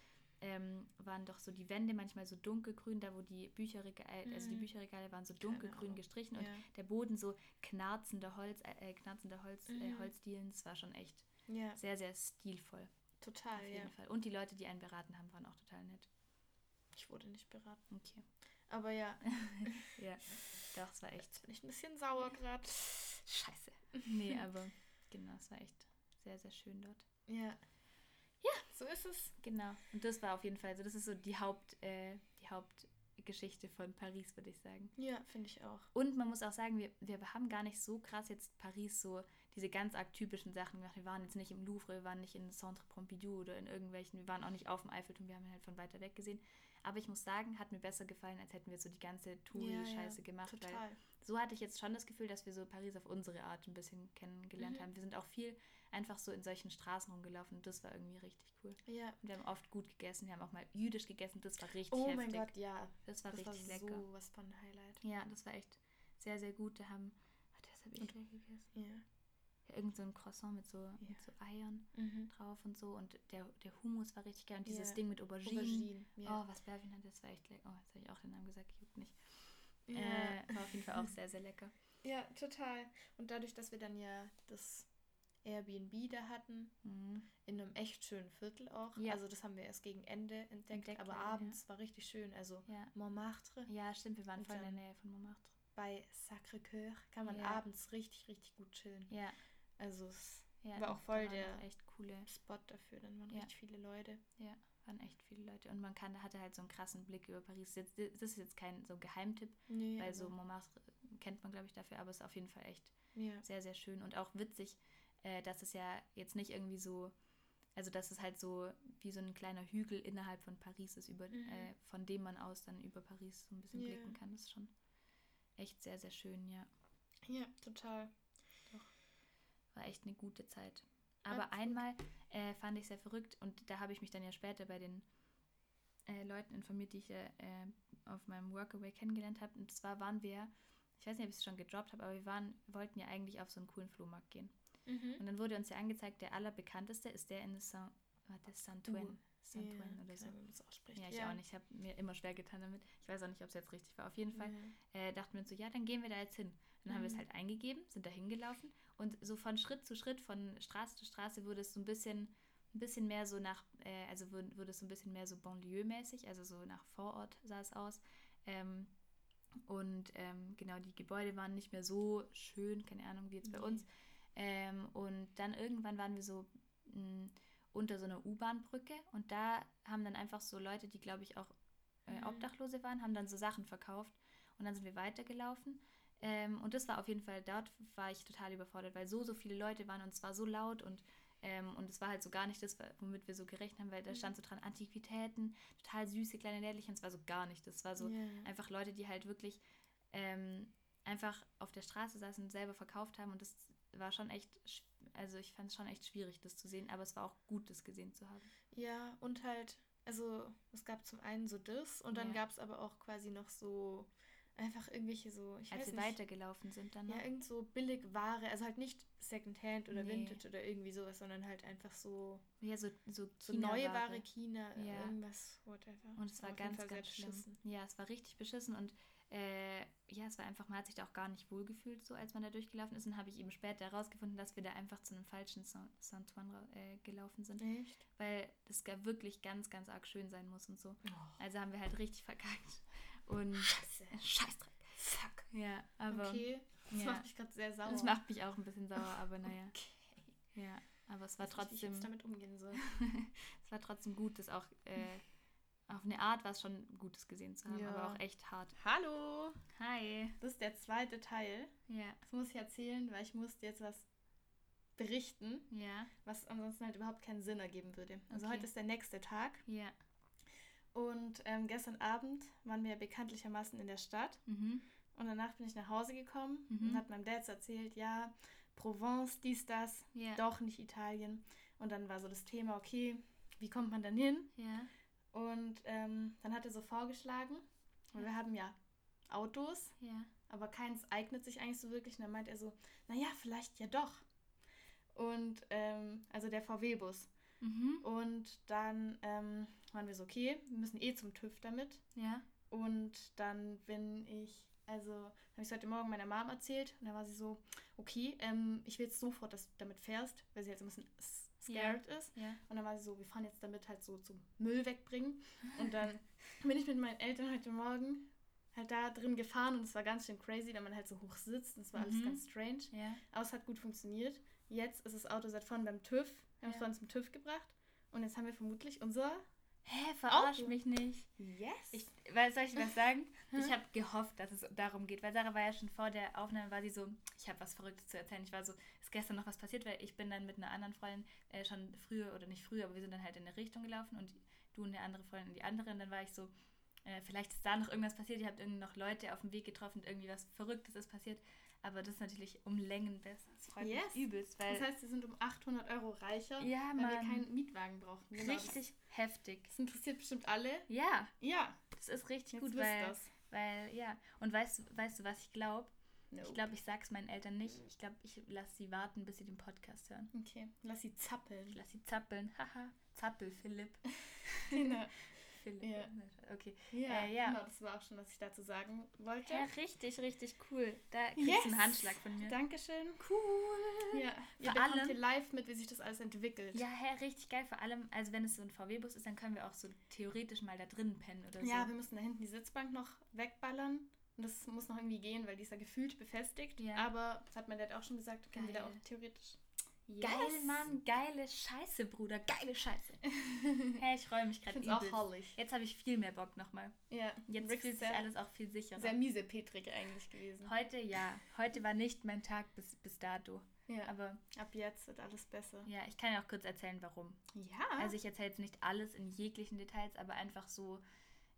ähm, waren doch so die Wände manchmal so dunkelgrün, da wo die Bücherregale, also die Mhm. Bücherregale waren so dunkelgrün gestrichen und Ja. der Boden so knarzender Holz, äh, äh, knarzender Holz, äh, Mhm. Holzdielen. Das war schon echt ja, sehr, sehr stilvoll. total, auf ja. jeden Fall. Und die Leute, die einen beraten haben, waren auch total nett. Ich wurde nicht beraten. Okay. Aber ja, Ja, doch, es war echt jetzt bin ich ein bisschen sauer gerade. scheiße. Nee, aber genau, es war echt sehr, sehr schön dort. Ja. Ja, so ist es. Genau. Und das war auf jeden Fall, also das ist so die Haupt, äh, die Hauptgeschichte von Paris, würde ich sagen. Ja, finde ich auch. Und man muss auch sagen, wir, wir haben gar nicht so krass jetzt Paris so diese ganz arg typischen Sachen gemacht. Wir waren jetzt nicht im Louvre, wir waren nicht in Centre Pompidou oder in irgendwelchen, wir waren auch nicht auf dem Eiffelturm, wir haben ihn halt von weiter weg gesehen. Aber ich muss sagen, hat mir besser gefallen, als hätten wir so die ganze Touri-Scheiße gemacht. Weil Total. so hatte ich jetzt schon das Gefühl, dass wir so Paris auf unsere Art ein bisschen kennengelernt Mhm. haben. Wir sind auch viel einfach so in solchen Straßen rumgelaufen und das war irgendwie richtig cool. Ja. Und wir haben oft gut gegessen, wir haben auch mal jüdisch gegessen, das war richtig Oh heftig. mein Gott, ja. Das war Das war richtig lecker. so was von Highlight. Ja, das war echt sehr, sehr gut. Da haben, warte, was habe ich Und- gegessen? Ja. Ja, irgend so ein Croissant mit so, mit so Eiern Mhm. drauf und so und der, der Hummus war richtig geil und dieses Ja. Ding mit Auberginen. Auberginen. Ja. Oh, was Berwin hat, das war echt lecker. Oh, jetzt habe ich auch den Namen gesagt, juckt nicht. ja. Äh, war auf jeden Fall auch sehr, sehr lecker. ja, total. Und dadurch, dass wir dann ja das Airbnb da hatten, Mhm. in einem echt schönen Viertel auch. Ja. Also das haben wir erst gegen Ende entdeckt, Entdeckt, aber abends war richtig schön. Also Ja. Montmartre ja, stimmt, wir waren Und voll in der Nähe von Montmartre. bei Sacré-Cœur kann man Ja. abends richtig, richtig gut chillen. Ja, Also es ja. War auch voll der- echt coole, Spot dafür, dann waren Ja. richtig viele Leute. ja, waren echt viele Leute. Und man kann, hatte halt so einen krassen Blick über Paris. Jetzt, das ist jetzt kein so Geheimtipp, Nee, weil so aber- Montmartre kennt man, glaube ich, dafür, aber es ist auf jeden Fall echt ja. sehr, sehr schön und auch witzig, äh, dass es ja jetzt nicht irgendwie so, also dass es halt so wie so ein kleiner Hügel innerhalb von Paris ist, über, Mhm. äh, von dem man aus dann über Paris so ein bisschen blicken kann. Das ist schon echt sehr, sehr schön, ja. ja, total. War echt eine gute Zeit. Aber Absolut. einmal äh, fand ich sehr verrückt und da habe ich mich dann ja später bei den äh, Leuten informiert, die ich äh, äh, auf meinem Workaway kennengelernt habe. Und zwar waren wir, ich weiß nicht, ob ich es schon gedroppt habe, aber wir waren, wollten ja eigentlich auf so einen coolen Flohmarkt gehen. Mhm. Und dann wurde uns ja angezeigt, der allerbekannteste ist der in Saint, warte, Saint-Ouen. Uh, Saint-Ouen ja, oder so. ausspricht. Ja, ich auch nicht. Ich habe mir immer schwer getan damit. Ich weiß auch nicht, ob es jetzt richtig war. Auf jeden Fall äh, dachten wir uns so, ja, dann gehen wir da jetzt hin. Dann haben wir es Mhm. halt eingegeben, sind da hingelaufen und so von Schritt zu Schritt, von Straße zu Straße wurde es so ein bisschen, ein bisschen mehr so nach, äh, also wurde, wurde es so ein bisschen mehr so Banlieue-mäßig, also so nach Vorort sah es aus. Ähm, und ähm, genau, die Gebäude waren nicht mehr so schön, keine Ahnung, wie jetzt bei Nee. uns. Ähm, und dann irgendwann waren wir so mh, unter so einer U-Bahn-Brücke und da haben dann einfach so Leute, die glaube ich auch äh, Mhm. Obdachlose waren, haben dann so Sachen verkauft und dann sind wir weitergelaufen. Ähm, und das war auf jeden Fall, dort war ich total überfordert, weil so, so viele Leute waren und es war so laut und, ähm, und es war halt so gar nicht das, womit wir so gerechnet haben, weil da Mhm. stand so dran Antiquitäten, total süße kleine Lädchen, es war so gar nicht. Das war so Ja. einfach Leute, die halt wirklich ähm, einfach auf der Straße saßen und selber verkauft haben und das war schon echt, also ich fand es schon echt schwierig, das zu sehen, aber es war auch gut, das gesehen zu haben. Ja, und halt, also es gab zum einen so das und dann Ja. gab es aber auch quasi noch so einfach irgendwelche so, ich Als weiß wir nicht, weitergelaufen sind dann noch. ja, irgend so billig Ware, also halt nicht Secondhand oder Nee. Vintage oder irgendwie sowas, sondern halt einfach so, Ja, so, so, so neue. Ware, China, äh, Ja. irgendwas, whatever. Und es war ganz, ganz schlimm. beschissen. Ja, es war richtig beschissen und äh, ja, es war einfach, man hat sich da auch gar nicht wohlgefühlt, so als man da durchgelaufen ist. Und habe ich eben später herausgefunden, dass wir da einfach zu einem falschen Sa- Saint-Ouen äh, gelaufen sind, Echt? weil das wirklich ganz, ganz arg schön sein muss und so. Oh. Also haben wir halt richtig verkackt. Und Scheiße. Scheißdreck. Fuck. Ja, aber okay, das ja. macht mich gerade sehr sauer. das macht mich auch ein bisschen sauer, aber naja. Okay. Ja, aber es war Weiß nicht, wie ich trotzdem, jetzt damit umgehen soll. es war trotzdem gut, das auch äh, auf eine Art war es schon Gutes gesehen zu haben, Ja. aber auch echt hart. Hallo, Hi. das ist der zweite Teil. Ja, Das muss ich erzählen, weil ich musste jetzt was berichten, ja, was ansonsten halt überhaupt keinen Sinn ergeben würde. Also Okay. heute ist der nächste Tag ja. Und ähm, gestern Abend waren wir bekanntlichermaßen in der Stadt Mhm. und danach bin ich nach Hause gekommen Mhm. und hat meinem Dad erzählt, ja, Provence, dies, das, Ja. doch nicht Italien. Und dann war so das Thema, okay, wie kommt man dann hin? Ja. Und ähm, dann hat er so vorgeschlagen, weil wir haben ja Autos, Ja. aber keins eignet sich eigentlich so wirklich. Und dann meint er so, naja, vielleicht ja doch. Und ähm, also der VW-Bus. Mhm. Und dann ähm, waren wir so, okay, wir müssen eh zum TÜV damit. Ja. Und dann bin ich, also habe ich es heute Morgen meiner Mom erzählt. Und dann war sie so, okay, ähm, ich will jetzt sofort, dass du damit fährst, weil sie jetzt ein bisschen scared ist. Ja. Und dann war sie so, wir fahren jetzt damit halt so zum Müll wegbringen. Und dann bin ich mit meinen Eltern heute Morgen halt da drin gefahren und es war ganz schön crazy, da man halt so hoch sitzt und es war alles Mhm. ganz strange. Ja. Aber es hat gut funktioniert. Jetzt ist das Auto seit vorne beim TÜV. Wir haben es vorhin zum TÜV gebracht. Und jetzt haben wir vermutlich unser Hä, verarsch mich nicht. Yes. Ich, weil, soll ich was sagen? Ich habe gehofft, dass es darum geht, weil Sarah war ja schon vor der Aufnahme, war sie so, ich habe was Verrücktes zu erzählen. Ich war so, ist gestern noch was passiert, weil ich bin dann mit einer anderen Freundin äh, schon früher, oder nicht früher, aber wir sind dann halt in eine Richtung gelaufen und du und eine andere Freundin in die andere. Und dann war ich so, äh, vielleicht ist da noch irgendwas passiert, ihr habt irgendwie noch Leute auf dem Weg getroffen und irgendwie was Verrücktes ist passiert. Aber das ist natürlich um Längen besser. Das freut Yes. mich übelst, weil das heißt, wir sind um 800 Euro reicher, Ja, weil wir Mann. keinen Mietwagen brauchen. Genau, richtig heftig. Das interessiert bestimmt alle. Ja, Ja, das ist richtig jetzt gut, weil, das. weil, ja. Und weißt, du- weißt du, was ich glaube? No. Ich glaube, ich sag's meinen Eltern nicht. Ich glaube, ich lasse sie warten, bis sie den Podcast hören. Okay, lass sie Ich zappeln. lasse sie zappeln. Haha. Zappel, Philipp. genau. Philipp. Ja. Okay. Ja, Äh, ja. genau, das war auch schon, was ich dazu sagen wollte. Ja, richtig, richtig cool. Da kriegst du Yes. einen Handschlag von mir. Dankeschön. Cool. Ja, ihr Vor allem- hier live mit, wie sich das alles entwickelt. Ja, hä, richtig geil. Vor allem, also wenn es so ein VW-Bus ist, dann können wir auch so theoretisch mal da drinnen pennen oder so. Ja, wir müssen da hinten die Sitzbank noch wegballern. Und das muss noch irgendwie gehen, weil die ist ja gefühlt befestigt. Ja. Aber, das hat mein Dad auch schon gesagt, können wir da auch theoretisch. Geil, Mann. Geile Scheiße, Bruder. Geile Scheiße. hey, ich freue mich Ich gerade es auch herrlich. Jetzt habe ich viel mehr Bock nochmal. Ja, Jetzt Rick fühlt ist sich alles auch viel sicherer. sehr miese Petrik eigentlich gewesen. Heute ja. Heute war nicht mein Tag bis, bis dato. Ja, Aber ab jetzt wird alles besser. ja, ich kann ja auch kurz erzählen, warum. Ja. Also ich erzähle jetzt nicht alles in jeglichen Details, aber einfach so,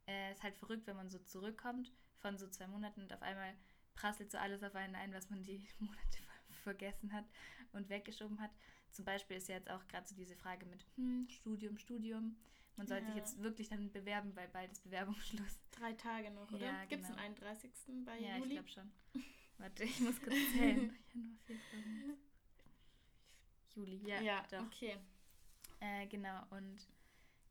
äh, ist halt verrückt, wenn man so zurückkommt von so zwei Monaten und auf einmal prasselt so alles auf einen ein, was man die Monate ver- vergessen hat und weggeschoben hat. Zum Beispiel ist ja jetzt auch gerade so diese Frage mit hm, Studium, Studium. Man sollte sich Ja. jetzt wirklich dann bewerben, weil bald ist Bewerbungsschluss. Drei Tage noch, oder? Ja, Gibt es genau. den 31. bei Ja, ich Juli? glaube schon. Warte, ich muss kurz zählen. Januar, Februar, März. Juli, ja, ja, doch. okay. Äh, genau, und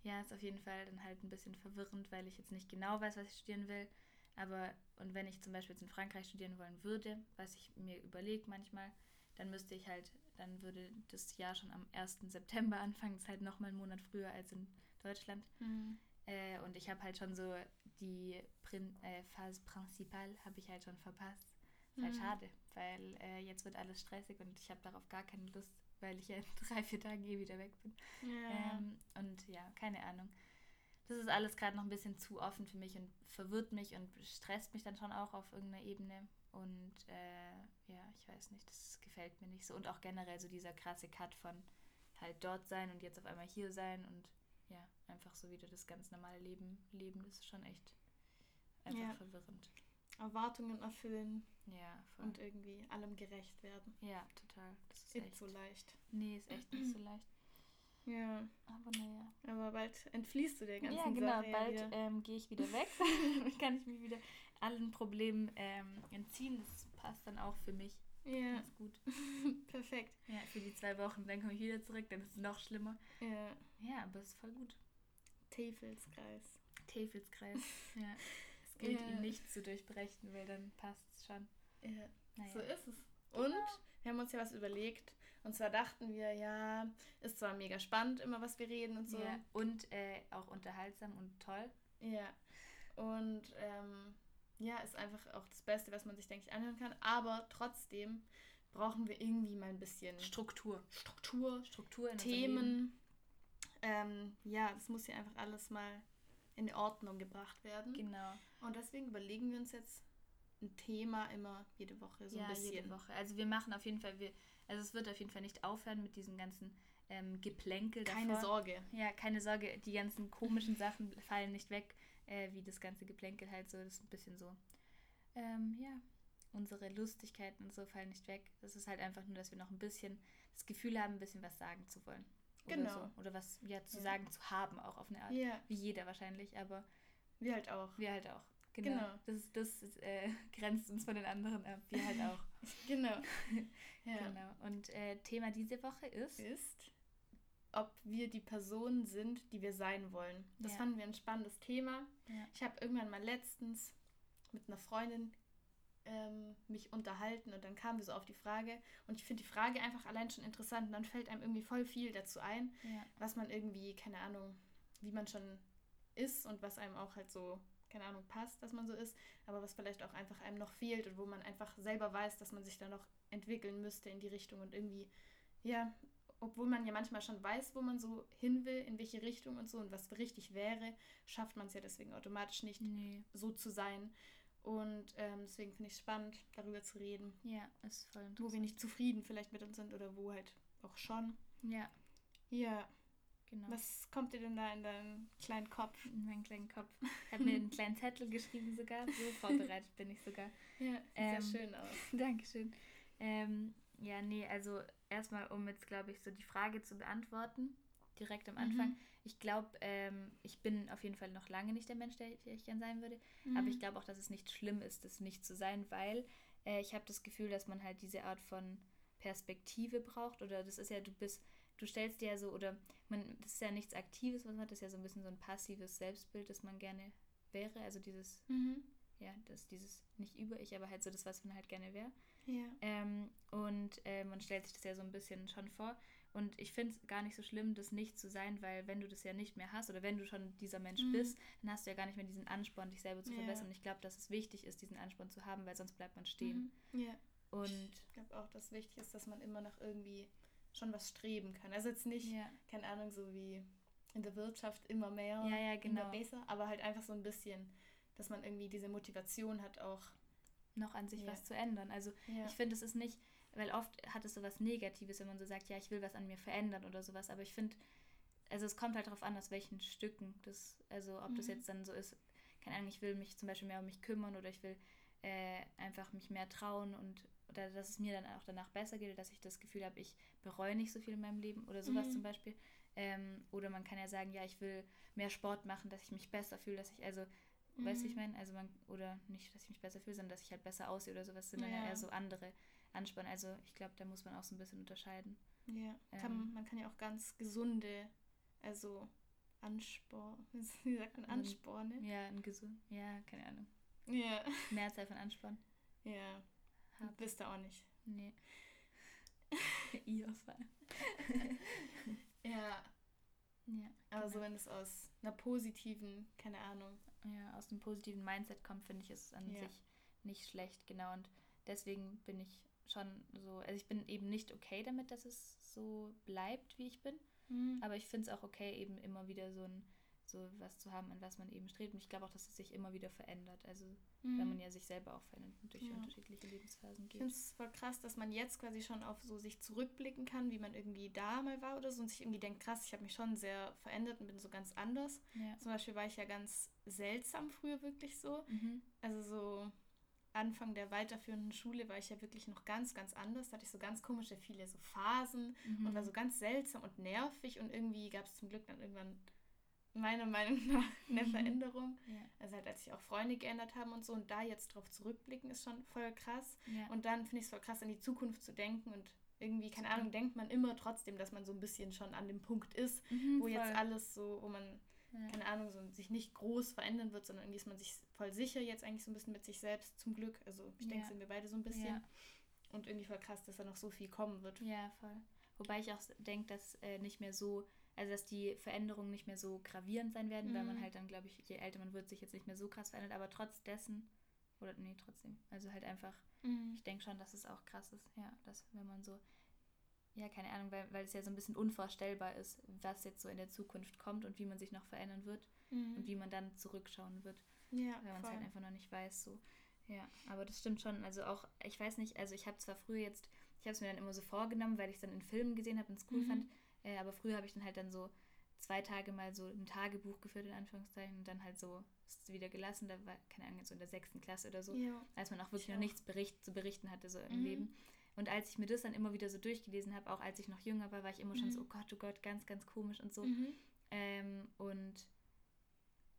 ja, ist auf jeden Fall dann halt ein bisschen verwirrend, weil ich jetzt nicht genau weiß, was ich studieren will. Aber, und wenn ich zum Beispiel jetzt in Frankreich studieren wollen würde, was ich mir überlege manchmal, dann müsste ich halt, dann würde das Jahr schon am 1. September anfangen. Das ist halt nochmal einen Monat früher als in Deutschland. Mhm. Äh, und ich habe halt schon so die Prin äh, Phase Principal habe ich halt schon verpasst. Ist halt Mhm. schade, weil äh, jetzt wird alles stressig und ich habe darauf gar keine Lust, weil ich ja in drei, vier Tagen eh wieder weg bin. Ja. Ähm, und ja, keine Ahnung. Das ist alles gerade noch ein bisschen zu offen für mich und verwirrt mich und stresst mich dann schon auch auf irgendeiner Ebene. Und äh, ja, ich weiß nicht, das gefällt mir nicht so. Und auch generell so dieser krasse Cut von halt dort sein und jetzt auf einmal hier sein und ja, einfach so wieder das ganz normale Leben leben, das ist schon echt einfach Ja. verwirrend. Erwartungen erfüllen Ja, voll. und irgendwie allem gerecht werden. ja, total. Das ist echt so leicht. Nee, ist echt nicht so leicht. Ja, Aber naja. aber bald entfliehst du der ganzen Ja, genau. Sache. ja Bald wieder. ähm, gehe ich wieder weg. Dann kann ich mich wieder allen Problemen ähm, entziehen. Das passt dann auch für mich Ja, ganz gut. perfekt. Ja, für die zwei Wochen. Dann komme ich wieder zurück. Dann ist es noch schlimmer. Ja, Ja, aber es ist voll gut. Teufelskreis. Teufelskreis. ja. Es gilt Ja. ihn nicht zu durchbrechen, weil dann passt es schon. Ja, Naja. so ist es. Und wir haben uns ja was überlegt. Und zwar dachten wir, ja, ist zwar mega spannend, immer was wir reden und so. Ja, und äh, auch unterhaltsam und toll. Ja. Und ähm, ja, ist einfach auch das Beste, was man sich, denke ich, anhören kann. Aber trotzdem brauchen wir irgendwie mal ein bisschen Struktur. Struktur, Struktur in. Themen. Ähm, ja, das muss hier einfach alles mal in Ordnung gebracht werden. Genau. Und deswegen überlegen wir uns jetzt ein Thema immer jede Woche so ja, ein bisschen. jede Woche. Also wir machen auf jeden Fall, wir, also es wird auf jeden Fall nicht aufhören mit diesem ganzen ähm, Geplänkel Keine davor. Sorge. Ja, keine Sorge, die ganzen komischen Sachen fallen nicht weg, äh, wie das ganze Geplänkel halt so. Das ist ein bisschen so, ähm, ja, unsere Lustigkeiten und so fallen nicht weg. Das ist halt einfach nur, dass wir noch ein bisschen das Gefühl haben, ein bisschen was sagen zu wollen. Oder Genau. So. Oder was ja zu Ja. sagen zu haben, auch auf eine Art. Ja, Wie jeder wahrscheinlich, aber wir halt auch. wir halt auch. Genau. Genau. Das, das äh, grenzt uns von den anderen ab. Wir halt auch. Genau. ja. Genau. Und äh, Thema diese Woche ist. Ist, ob wir die Person sind, die wir sein wollen. Das Ja. fanden wir ein spannendes Thema. Ja. Ich habe irgendwann mal letztens mit einer Freundin ähm, mich unterhalten und dann kamen wir so auf die Frage und ich finde die Frage einfach allein schon interessant und dann fällt einem irgendwie voll viel dazu ein, Ja. was man irgendwie, keine Ahnung, wie man schon ist und was einem auch halt so, keine Ahnung, passt, dass man so ist, aber was vielleicht auch einfach einem noch fehlt und wo man einfach selber weiß, dass man sich da noch entwickeln müsste in die Richtung und irgendwie, ja, obwohl man ja manchmal schon weiß, wo man so hin will, in welche Richtung und so und was richtig wäre, schafft man es ja deswegen automatisch nicht, Nee. so zu sein. Und ähm, deswegen finde ich es spannend, darüber zu reden, Ja, ist voll wo wir nicht zufrieden vielleicht mit uns sind oder wo halt auch schon. Ja, Ja, genau. was kommt dir denn da in deinen kleinen Kopf? in meinen kleinen Kopf. Ich habe mir einen kleinen Zettel geschrieben sogar. So vorbereitet bin ich sogar. Ja, sieht Ähm, sehr schön aus. Dankeschön. Ähm, ja, nee, also erstmal, um jetzt, glaube ich, so die Frage zu beantworten, direkt am Anfang. Mhm. Ich glaube, ähm, ich bin auf jeden Fall noch lange nicht der Mensch, der, ich gern sein würde. Mhm. Aber ich glaube auch, dass es nicht schlimm ist, das nicht zu sein, weil äh, ich habe das Gefühl, dass man halt diese Art von Perspektive braucht. Oder das ist ja, du bist, du stellst dir ja so, oder man, das ist ja nichts Aktives, was man hat, das ist ja so ein bisschen so ein passives Selbstbild, das man gerne wäre. Also dieses, Mhm. ja, das dieses nicht über ich, aber halt so das, was man halt gerne wäre. Ja. Ähm, und äh, man stellt sich das ja so ein bisschen schon vor. Und ich finde es gar nicht so schlimm, das nicht zu sein, weil wenn du das ja nicht mehr hast oder wenn du schon dieser Mensch Mhm. bist, dann hast du ja gar nicht mehr diesen Ansporn, dich selber zu Ja. verbessern. Und ich glaube, dass es wichtig ist, diesen Ansporn zu haben, weil sonst bleibt man stehen. Mhm. Ja. Und Ich glaube auch, dass wichtig ist, dass man immer noch irgendwie schon was streben kann. Also jetzt nicht, ja, keine Ahnung, so wie in der Wirtschaft immer mehr, Ja, ja, genau. immer besser, aber halt einfach so ein bisschen, dass man irgendwie diese Motivation hat auch. Noch an sich Ja. was zu ändern. Also Ja. ich finde, es ist nicht, weil oft hat es so was Negatives, wenn man so sagt, ja, ich will was an mir verändern oder sowas. Aber ich finde, also es kommt halt darauf an, aus welchen Stücken das, also ob das Mhm. jetzt dann so ist, keine Ahnung, ich will mich zum Beispiel mehr um mich kümmern oder ich will äh, einfach mich mehr trauen und oder dass es mir dann auch danach besser geht, dass ich das Gefühl habe, ich bereue nicht so viel in meinem Leben oder sowas Mhm. zum Beispiel. Ähm, oder man kann ja sagen, ja, ich will mehr Sport machen, dass ich mich besser fühle, dass ich, also Weißt du, ich Mhm. meine? Also man, oder nicht, dass ich mich besser fühle, sondern dass ich halt besser aussehe oder sowas sind dann ja Ja. eher so andere Anspannen. Also ich glaube, da muss man auch so ein bisschen unterscheiden. Ja, kann, Ähm. man kann ja auch ganz gesunde, also Anspor, wie sagt man, Ansporne? Ja, ein gesund, ja, keine Ahnung. Ja, Mehrzahl von Anspann. ja, Hab. bist du auch nicht. Nee. Ihr Fall. Ja, Ja. aber so genau. wenn es aus einer positiven, keine Ahnung. ja, aus einem positiven Mindset kommt, finde ich, es an Ja. sich nicht schlecht, genau. Und deswegen bin ich schon so, also ich bin eben nicht okay damit, dass es so bleibt, wie ich bin. Mhm. Aber ich finde es auch okay, eben immer wieder so ein so was zu haben, an was man eben strebt. Und ich glaube auch, dass es sich immer wieder verändert. Also mhm. wenn man ja sich selber auch verändert und durch ja. unterschiedliche Lebensphasen geht. Ich finde es voll krass, dass man jetzt quasi schon auf so sich zurückblicken kann, wie man irgendwie da mal war oder so und sich irgendwie denkt, krass, ich habe mich schon sehr verändert und bin so ganz anders. Ja. Zum Beispiel war ich ja ganz seltsam früher wirklich so. Mhm. Also so Anfang der weiterführenden Schule war ich ja wirklich noch ganz, ganz anders. Da hatte ich so ganz komische, viele so Phasen mhm. und war so ganz seltsam und nervig und irgendwie gab es zum Glück dann irgendwann meiner Meinung nach eine mhm. Veränderung. Ja. Also halt, als sich auch Freunde geändert haben und so und da jetzt drauf zurückblicken, ist schon voll krass. Ja. Und dann finde ich es voll krass, in die Zukunft zu denken und irgendwie, keine Ahnung, denkt man immer trotzdem, dass man so ein bisschen schon an dem Punkt ist, mhm, wo voll. jetzt alles so, wo man, ja. keine Ahnung, so sich nicht groß verändern wird, sondern irgendwie ist man sich voll sicher jetzt eigentlich so ein bisschen mit sich selbst, zum Glück. Also ich denke, sind wir beide so ein bisschen. Und irgendwie voll krass, dass da noch so viel kommen wird. Ja, voll. Wobei ich auch denke, dass äh, nicht mehr so also dass die Veränderungen nicht mehr so gravierend sein werden, mhm. weil man mhm. halt dann, glaube ich, je älter man wird, sich jetzt nicht mehr so krass verändert, aber trotz dessen, oder nee, trotzdem, also halt einfach, mhm. ich denke schon, dass es auch krass ist, ja, dass wenn man so, ja, keine Ahnung, weil, weil es ja so ein bisschen unvorstellbar ist, was jetzt so in der Zukunft kommt und wie man sich noch verändern wird mhm. und wie man dann zurückschauen wird, ja, weil man es halt einfach noch nicht weiß, so. Ja, aber das stimmt schon. Also auch, ich weiß nicht, also ich habe zwar früher jetzt, ich habe es mir dann immer so vorgenommen, weil ich es dann in Filmen gesehen habe und es cool mhm. fand, äh, aber früher habe ich dann halt dann so zwei Tage mal so ein Tagebuch geführt, in Anführungszeichen, und dann halt so wieder gelassen. Da war, keine Ahnung, so in der sechsten Klasse oder so, ja. als man auch wirklich ich noch auch. nichts bericht, zu berichten hatte, so im mhm. Leben. Und als ich mir das dann immer wieder so durchgelesen habe, auch als ich noch jünger war, war ich immer mhm. schon so, oh Gott, oh Gott, ganz, ganz komisch und so. Mhm. Ähm, und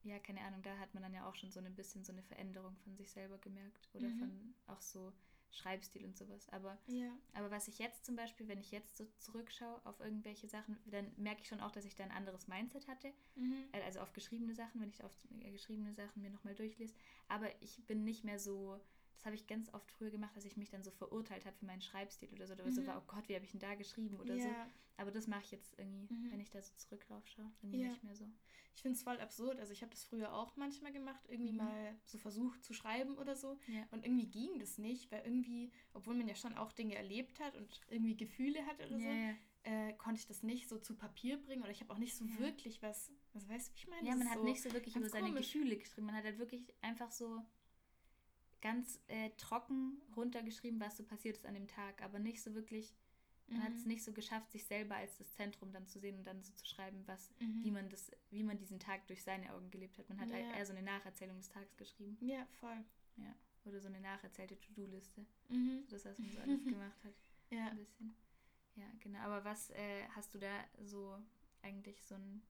ja, keine Ahnung, da hat man dann ja auch schon so ein bisschen so eine Veränderung von sich selber gemerkt. Oder mhm. von auch so Schreibstil und sowas. Aber, ja. aber was ich jetzt zum Beispiel, wenn ich jetzt so zurückschaue auf irgendwelche Sachen, dann merke ich schon auch, dass ich da ein anderes Mindset hatte. Mhm. Äh, also auf geschriebene Sachen, wenn ich auf äh, geschriebene Sachen mir nochmal durchlese. Aber ich bin nicht mehr so das habe ich ganz oft früher gemacht, dass ich mich dann so verurteilt habe für meinen Schreibstil oder so. Oder mhm. so war, oh Gott, wie habe ich denn da geschrieben oder ja. so. Aber das mache ich jetzt irgendwie, mhm. wenn ich da so zurück drauf schaue, irgendwie ja. nicht mehr so. Ich finde es voll absurd. Also ich habe das früher auch manchmal gemacht, irgendwie mhm. mal so versucht zu schreiben oder so. Ja. Und irgendwie ging das nicht, weil irgendwie, obwohl man ja schon auch Dinge erlebt hat und irgendwie Gefühle hat oder so, äh, konnte ich das nicht so zu Papier bringen oder ich habe auch nicht so wirklich was, was weißt du, wie ich meine? Ja, man hat so nicht so wirklich über seine komisch. Gefühle geschrieben. Man hat halt wirklich einfach so ganz äh, trocken runtergeschrieben, was so passiert ist an dem Tag, aber nicht so wirklich, man mhm. hat es nicht so geschafft, sich selber als das Zentrum dann zu sehen und dann so zu schreiben, was, mhm. wie man das, wie man diesen Tag durch seine Augen gelebt hat. Man hat halt ja. halt eher so eine Nacherzählung des Tages geschrieben. Ja, voll. Ja. Oder so eine nacherzählte To-Do-Liste. Mhm. Das, was man so alles gemacht hat. Ja. Ein bisschen. Ja, genau. Aber was äh, hast du da so eigentlich so ein,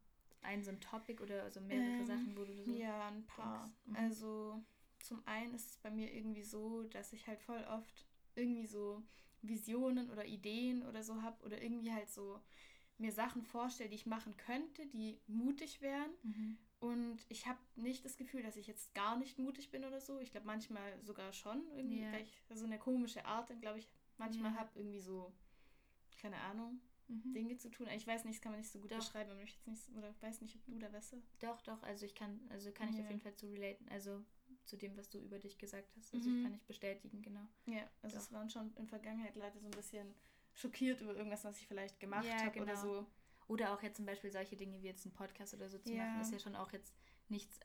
ein so ein Topic oder so mehrere ähm, Sachen, wo du so. Ja, ein paar. Mhm. Also zum einen ist es bei mir irgendwie so, dass ich halt voll oft irgendwie so Visionen oder Ideen oder so habe oder irgendwie halt so mir Sachen vorstelle, die ich machen könnte, die mutig wären. Mhm. Und ich habe nicht das Gefühl, dass ich jetzt gar nicht mutig bin oder so. Ich glaube manchmal sogar schon irgendwie, yeah. weil ich so eine komische Art, glaube ich, manchmal yeah. habe irgendwie so, keine Ahnung, mhm. Dinge zu tun. Ich weiß nicht, das kann man nicht so gut doch. beschreiben, aber ich jetzt nicht, oder weiß nicht, ob du da weißt. Doch, doch, also ich kann, also kann ich auf jeden Fall zu relaten. Also zu dem, was du über dich gesagt hast. Also mhm. ich kann nicht bestätigen, genau. Ja, also es waren schon in Vergangenheit Leute so ein bisschen schockiert über irgendwas, was ich vielleicht gemacht ja, habe genau. oder so. Oder auch jetzt zum Beispiel solche Dinge wie jetzt einen Podcast oder so zu ja. machen, ist ja schon auch jetzt nichts,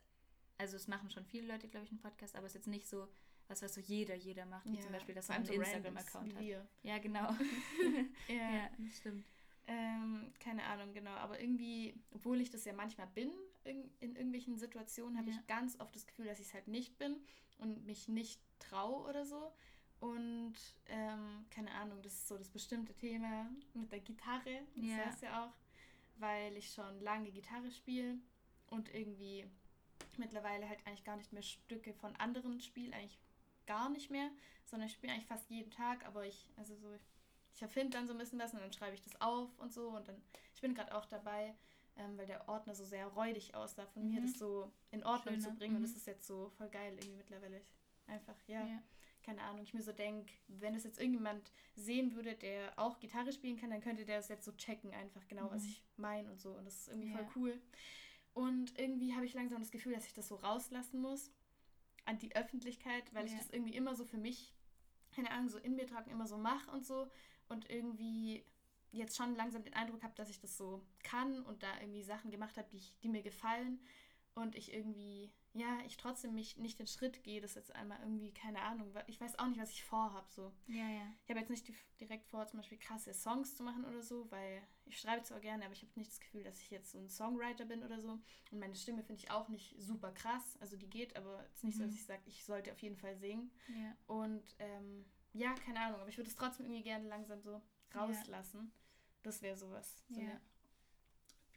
also es machen schon viele Leute, glaube ich, einen Podcast, aber es ist jetzt nicht so was, was so jeder, jeder macht, wie ja. zum Beispiel, dass man einen Instagram-Account hat. Wir. Ja, genau. ja. ja, stimmt. Ähm, keine Ahnung, genau. Aber irgendwie, obwohl ich das ja manchmal bin, in, in irgendwelchen Situationen habe ja. ich ganz oft das Gefühl, dass ich es halt nicht bin und mich nicht traue oder so. Und ähm, keine Ahnung, das ist so das bestimmte Thema mit der Gitarre. Das ja. heißt ja auch, weil ich schon lange Gitarre spiele und irgendwie mittlerweile halt eigentlich gar nicht mehr Stücke von anderen spiele, eigentlich gar nicht mehr, sondern ich spiele eigentlich fast jeden Tag, aber ich, also so, ich erfinde dann so ein bisschen was und dann schreibe ich das auf und so und dann, ich bin gerade auch dabei, ähm, weil der Ordner so sehr räudig aussah, von mhm. mir das so in Ordnung Schöner. zu bringen. Mhm. Und das ist jetzt so voll geil irgendwie mittlerweile. Einfach, ja. ja. Keine Ahnung, ich mir so denke, wenn es jetzt irgendjemand sehen würde, der auch Gitarre spielen kann, dann könnte der das jetzt so checken, einfach genau, mhm. was ich meine und so. Und das ist irgendwie ja. voll cool. Und irgendwie habe ich langsam das Gefühl, dass ich das so rauslassen muss an die Öffentlichkeit, weil ja. ich das irgendwie immer so für mich keine Ahnung, so in mir tragen immer so mache und so und irgendwie jetzt schon langsam den Eindruck habe, dass ich das so kann und da irgendwie Sachen gemacht habe, die, die mir gefallen und ich irgendwie, ja, ich trotzdem mich nicht den Schritt gehe, das jetzt einmal irgendwie, keine Ahnung, ich weiß auch nicht, was ich vorhabe, so. Ja, ja. Ich habe jetzt nicht direkt vor, zum Beispiel krasse Songs zu machen oder so, weil ich schreibe zwar gerne, aber ich habe nicht das Gefühl, dass ich jetzt so ein Songwriter bin oder so. Und meine Stimme finde ich auch nicht super krass, also die geht, aber es ist nicht mhm. so, dass ich sage, ich sollte auf jeden Fall singen. Ja. Und ähm, ja, keine Ahnung, aber ich würde es trotzdem irgendwie gerne langsam so rauslassen. Ja. Das wäre sowas. So ja. eine,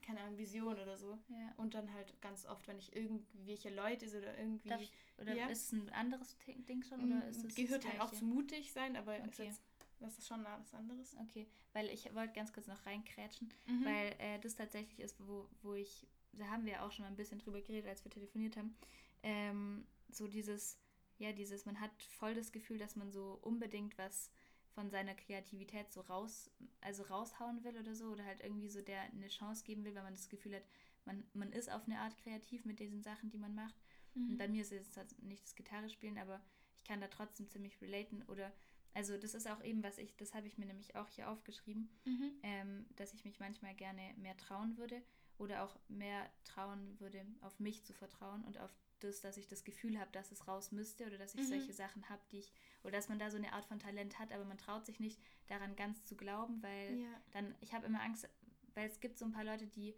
keine Ahnung, Vision oder so. Ja. Und dann halt ganz oft, wenn ich irgendwelche Leute sehe oder irgendwie. Darf, oder ja. ist es ein anderes Ding schon? Oder ist es Gehört halt auch zu mutig sein, aber okay. ist jetzt, das ist schon was anderes. Okay, weil ich wollte ganz kurz noch reinkrätschen, mhm. weil äh, das tatsächlich ist, wo, wo ich, da haben wir auch schon mal ein bisschen drüber geredet, als wir telefoniert haben, ähm, so dieses, ja, dieses, man hat voll das Gefühl, dass man so unbedingt was von seiner Kreativität so raus, also raushauen will oder so, oder halt irgendwie so der eine Chance geben will, weil man das Gefühl hat, man, man ist auf eine Art kreativ mit diesen Sachen, die man macht. Mhm. Und bei mir ist es jetzt nicht das Gitarre spielen, aber ich kann da trotzdem ziemlich relaten oder also das ist auch eben, was ich, das habe ich mir nämlich auch hier aufgeschrieben, mhm. ähm, dass ich mich manchmal gerne mehr trauen würde oder auch mehr trauen würde, auf mich zu vertrauen und auf das, dass ich das Gefühl habe, dass es raus müsste oder dass ich mhm. solche Sachen habe, die ich, oder dass man da so eine Art von Talent hat, aber man traut sich nicht daran ganz zu glauben, weil ja. dann, ich habe immer Angst, weil es gibt so ein paar Leute, die,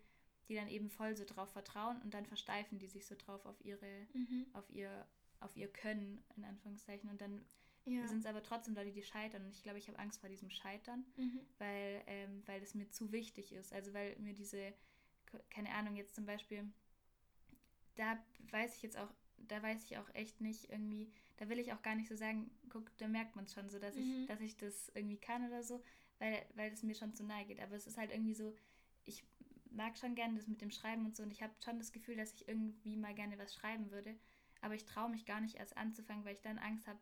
die dann eben voll so drauf vertrauen und dann versteifen die sich so drauf auf ihre, mhm. auf ihr, auf ihr Können, in Anführungszeichen, und dann ja. sind es aber trotzdem Leute, die scheitern. Und ich glaube, ich habe Angst vor diesem Scheitern, mhm. weil, ähm, weil es mir zu wichtig ist. Also weil mir diese, keine Ahnung, jetzt zum Beispiel da weiß ich jetzt auch, da weiß ich auch echt nicht irgendwie, da will ich auch gar nicht so sagen, guck, da merkt man es schon so, dass mhm. ich, dass ich das irgendwie kann oder so, weil, weil es mir schon zu nahe geht. Aber es ist halt irgendwie so, ich mag schon gerne das mit dem Schreiben und so und ich habe schon das Gefühl, dass ich irgendwie mal gerne was schreiben würde, aber ich traue mich gar nicht erst anzufangen, weil ich dann Angst habe,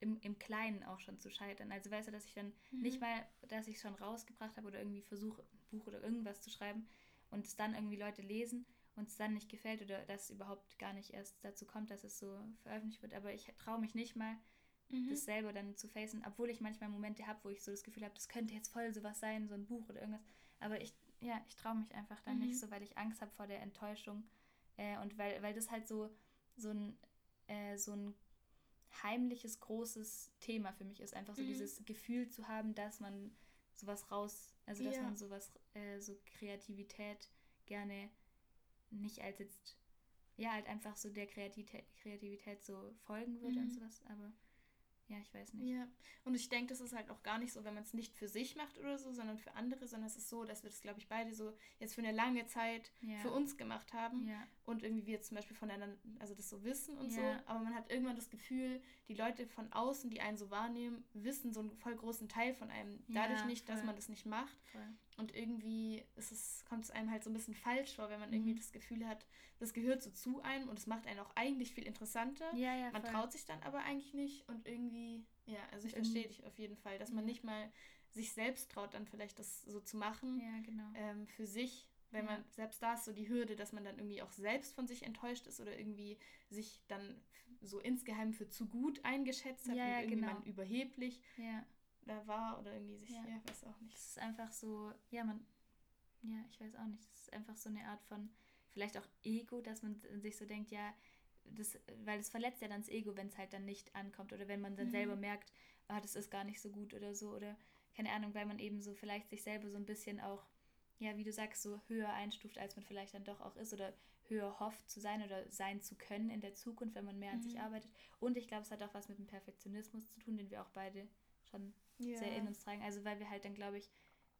im, im Kleinen auch schon zu scheitern. Also weißt du, dass ich dann mhm. nicht mal, dass ich es schon rausgebracht habe oder irgendwie versuche, ein Buch oder irgendwas zu schreiben und es dann irgendwie Leute lesen uns dann nicht gefällt oder dass es überhaupt gar nicht erst dazu kommt, dass es so veröffentlicht wird. Aber ich traue mich nicht mal, mhm. das selber dann zu facen, obwohl ich manchmal Momente habe, wo ich so das Gefühl habe, das könnte jetzt voll sowas sein, so ein Buch oder irgendwas. Aber ich, ja, ich traue mich einfach dann mhm. nicht so, weil ich Angst habe vor der Enttäuschung. Äh, und weil, weil das halt so, so ein, äh, so ein heimliches, großes Thema für mich ist. Einfach so mhm. dieses Gefühl zu haben, dass man sowas raus, also dass ja. man sowas, äh, so Kreativität gerne nicht als jetzt, ja, halt einfach so der Kreativität, Kreativität so folgen würde mhm. und sowas, aber ja, ich weiß nicht. Ja, und ich denke, das ist halt auch gar nicht so, wenn man es nicht für sich macht oder so, sondern für andere, sondern es ist so, dass wir das, glaube ich, beide so jetzt für eine lange Zeit ja. für uns gemacht haben ja. und irgendwie wir zum Beispiel voneinander, also das so wissen und ja. so, aber man hat irgendwann das Gefühl, die Leute von außen, die einen so wahrnehmen, wissen so einen voll großen Teil von einem, dadurch nicht, dass man das nicht macht. Voll. Und irgendwie ist es, kommt es einem halt so ein bisschen falsch vor, wenn man mhm. irgendwie das Gefühl hat, das gehört so zu einem und es macht einen auch eigentlich viel interessanter. Ja, ja, man voll. traut sich dann aber eigentlich nicht und irgendwie, ja, also ich verstehe dich auf jeden Fall, dass man nicht mal sich selbst traut, dann vielleicht das so zu machen. Ja, genau. Ähm, für sich, wenn man, selbst da ist so die Hürde, dass man dann irgendwie auch selbst von sich enttäuscht ist oder irgendwie sich dann so insgeheim für zu gut eingeschätzt hat ja, und irgendwie genau. man überheblich. Ja da war oder irgendwie sich, ja, ja weiß auch nicht. Es ist einfach so, ja, man, ja, ich weiß auch nicht, es ist einfach so eine Art von, vielleicht auch Ego, dass man sich so denkt, ja, das, weil es verletzt ja dann das Ego, wenn es halt dann nicht ankommt oder wenn man dann mhm. selber merkt, ah, das ist gar nicht so gut oder so oder keine Ahnung, weil man eben so vielleicht sich selber so ein bisschen auch, ja, wie du sagst, so höher einstuft, als man vielleicht dann doch auch ist oder höher hofft zu sein oder sein zu können in der Zukunft, wenn man mehr an sich Mhm. arbeitet. Und ich glaube, es hat auch was mit dem Perfektionismus zu tun, den wir auch beide schon Ja. sehr in uns tragen. Also weil wir halt dann, glaube ich,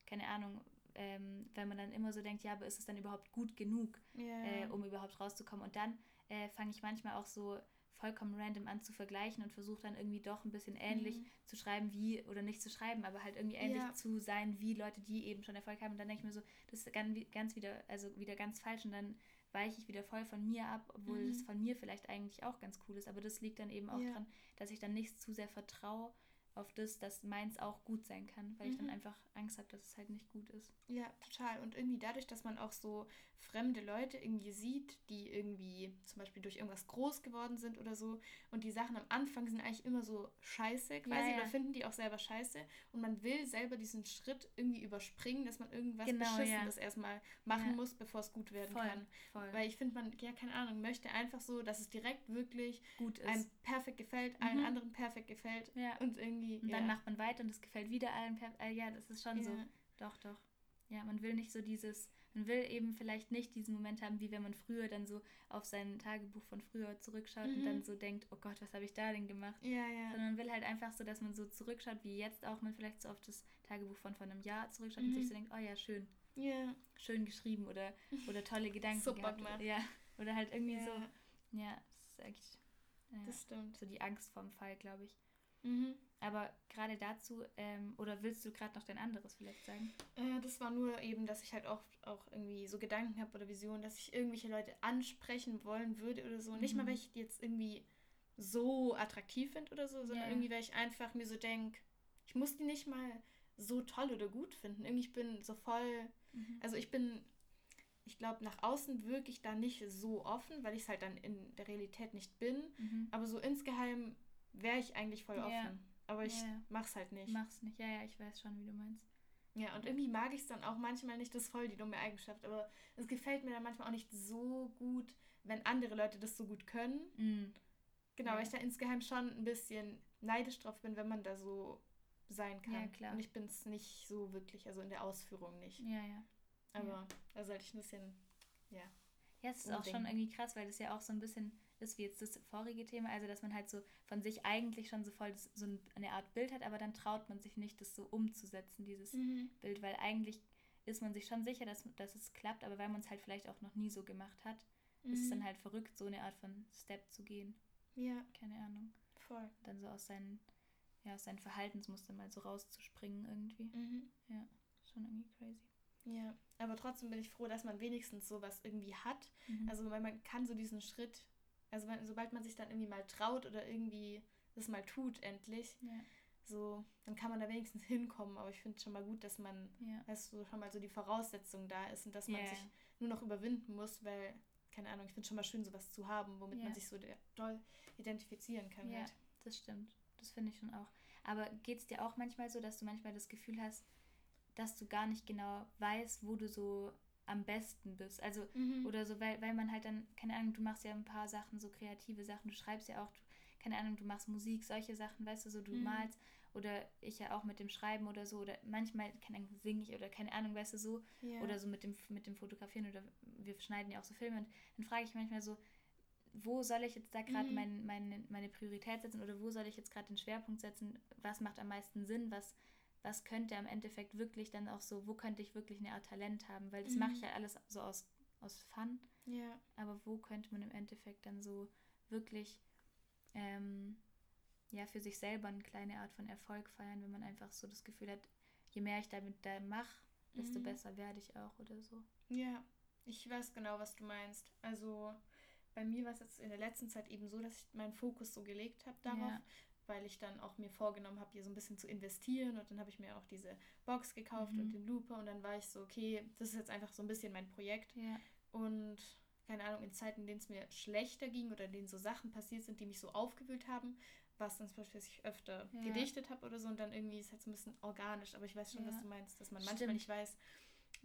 keine Ahnung, ähm, wenn man dann immer so denkt, ja, aber ist es dann überhaupt gut genug, Ja. äh, um überhaupt rauszukommen? Und dann äh, fange ich manchmal auch so vollkommen random an zu vergleichen und versuche dann irgendwie doch ein bisschen ähnlich Mhm. zu schreiben wie, oder nicht zu schreiben, aber halt irgendwie ähnlich Ja. zu sein wie Leute, die eben schon Erfolg haben. Und dann denke ich mir so, das ist ganz, ganz wieder, also wieder ganz falsch und dann weiche ich wieder voll von mir ab, obwohl Mhm. es von mir vielleicht eigentlich auch ganz cool ist. Aber das liegt dann eben auch Ja. dran, dass ich dann nicht zu sehr vertraue auf das, dass meins auch gut sein kann, weil ich dann Mhm. einfach Angst habe, dass es halt nicht gut ist. Ja, total. Und irgendwie dadurch, dass man auch so fremde Leute irgendwie sieht, die irgendwie zum Beispiel durch irgendwas groß geworden sind oder so. Und die Sachen am Anfang sind eigentlich immer so scheiße quasi Ja, ja. oder finden die auch selber scheiße. Und man will selber diesen Schritt irgendwie überspringen, dass man irgendwas Genau, ja. Beschissenes erstmal machen Ja. muss, bevor es gut werden Voll, kann. voll. Weil ich finde, man, ja, keine Ahnung, möchte einfach so, dass es direkt wirklich gut ist. einem perfekt gefällt, allen Mhm. anderen perfekt gefällt. ja. Und irgendwie. Und ja. dann macht man weiter und es gefällt wieder allen. Äh, ja, das ist schon so. Ja. Doch, doch. Ja, man will nicht so dieses, man will eben vielleicht nicht diesen Moment haben, wie wenn man früher dann so auf sein Tagebuch von früher zurückschaut und Mhm. dann so denkt, oh Gott, was habe ich da denn gemacht? Ja, ja. Sondern man will halt einfach so, dass man so zurückschaut, wie jetzt auch man vielleicht so auf das Tagebuch von vor einem Jahr zurückschaut und Mhm. sich so denkt, oh ja, schön, Ja. schön geschrieben oder, oder tolle Gedanken Super gehabt. gemacht. Ja, oder halt irgendwie ja. so, ja, das ist echt ja, Das stimmt. so die Angst vorm Fall, glaube ich. Mhm. Aber gerade dazu, ähm, oder willst du gerade noch dein anderes vielleicht sagen? Äh, das war nur eben, dass ich halt auch, auch irgendwie so Gedanken habe oder Visionen, dass ich irgendwelche Leute ansprechen wollen würde oder so. Nicht mal, Mhm. weil ich die jetzt irgendwie so attraktiv finde oder so, sondern Ja. irgendwie, weil ich einfach mir so denke, ich muss die nicht mal so toll oder gut finden. Irgendwie, ich bin so voll, also ich bin, ich glaube, nach außen wirklich da nicht so offen, weil ich es halt dann in der Realität nicht bin. Mhm. Aber so insgeheim wäre ich eigentlich voll Ja. offen. Aber ich Ja, ja. mach's halt nicht. Mach's nicht. Ja, ja, ich weiß schon, wie du meinst. Ja, und irgendwie mag ich es dann auch manchmal nicht, das ist voll die dumme Eigenschaft, aber es gefällt mir dann manchmal auch nicht so gut, wenn andere Leute das so gut können. Mhm. Genau, Ja. weil ich da insgeheim schon ein bisschen neidisch drauf bin, wenn man da so sein kann. Ja, klar. Und ich bin es nicht so wirklich, also in der Ausführung nicht. Ja, ja. Aber da sollte ich ein bisschen, ja. Ja, es ist auch schon irgendwie krass, weil das ja auch so ein bisschen ist wie jetzt das vorige Thema, also dass man halt so von sich eigentlich schon so voll das, so ein- eine Art Bild hat, aber dann traut man sich nicht, das so umzusetzen, dieses Bild, weil eigentlich ist man sich schon sicher, dass, dass es klappt, aber weil man es halt vielleicht auch noch nie so gemacht hat, ist es Mhm. dann halt verrückt, so eine Art von Step zu gehen. Ja, Keine Ahnung. voll. Dann so aus seinen, ja, aus seinen Verhaltensmustern mal so rauszuspringen irgendwie. Mhm. Schon irgendwie crazy. Ja, aber trotzdem bin ich froh, dass man wenigstens sowas irgendwie hat. Mhm. Also, weil man kann so diesen Schritt, also wenn, sobald man sich dann irgendwie mal traut oder irgendwie das mal tut, endlich, ja, so, dann kann man da wenigstens hinkommen. Aber ich finde schon mal gut, dass man, ja. dass so schon mal so die Voraussetzung da ist und dass man Ja, sich nur noch überwinden muss, weil, keine Ahnung, ich finde schon mal schön, sowas zu haben, womit Ja. man sich so doll identifizieren kann. Ja, Halt. das stimmt. Das finde ich schon auch. Aber geht es dir auch manchmal so, dass du manchmal das Gefühl hast, dass du gar nicht genau weißt, wo du so am besten bist? Also, Mhm. oder so, weil, weil man halt dann, keine Ahnung, du machst ja ein paar Sachen, so kreative Sachen, du schreibst ja auch, du, keine Ahnung, du machst Musik, solche Sachen, weißt du, so du Mhm. malst oder ich ja auch mit dem Schreiben oder so oder manchmal, keine Ahnung, singe ich oder keine Ahnung, weißt du, so ja. oder so mit dem, mit dem Fotografieren oder wir schneiden ja auch so Filme und dann frage ich manchmal so, wo soll ich jetzt da gerade Mhm. mein, meine, meine Priorität setzen oder wo soll ich jetzt gerade den Schwerpunkt setzen? Was macht am meisten Sinn? Was, was könnte am Endeffekt wirklich dann auch so, wo könnte ich wirklich eine Art Talent haben? Weil das mache ich Mhm. ja alles so aus, aus Fun, ja. aber wo könnte man im Endeffekt dann so wirklich ähm, ja für sich selber eine kleine Art von Erfolg feiern, wenn man einfach so das Gefühl hat, je mehr ich damit da mache, desto Mhm. besser werde ich auch oder so. Ja, ich weiß genau, was du meinst. Also bei mir war es jetzt in der letzten Zeit eben so, dass ich meinen Fokus so gelegt habe darauf, Ja. Weil ich dann auch mir vorgenommen habe, hier so ein bisschen zu investieren und dann habe ich mir auch diese Box gekauft Mhm. und den Looper und dann war ich so, okay, das ist jetzt einfach so ein bisschen mein Projekt Ja. und keine Ahnung, in Zeiten, in denen es mir schlechter ging oder in denen so Sachen passiert sind, die mich so aufgewühlt haben, war es dann zum Beispiel, dass ich öfter Ja. gedichtet habe oder so und dann irgendwie ist es halt so ein bisschen organisch, aber ich weiß schon, Ja. was du meinst, dass man Stimmt. manchmal nicht weiß,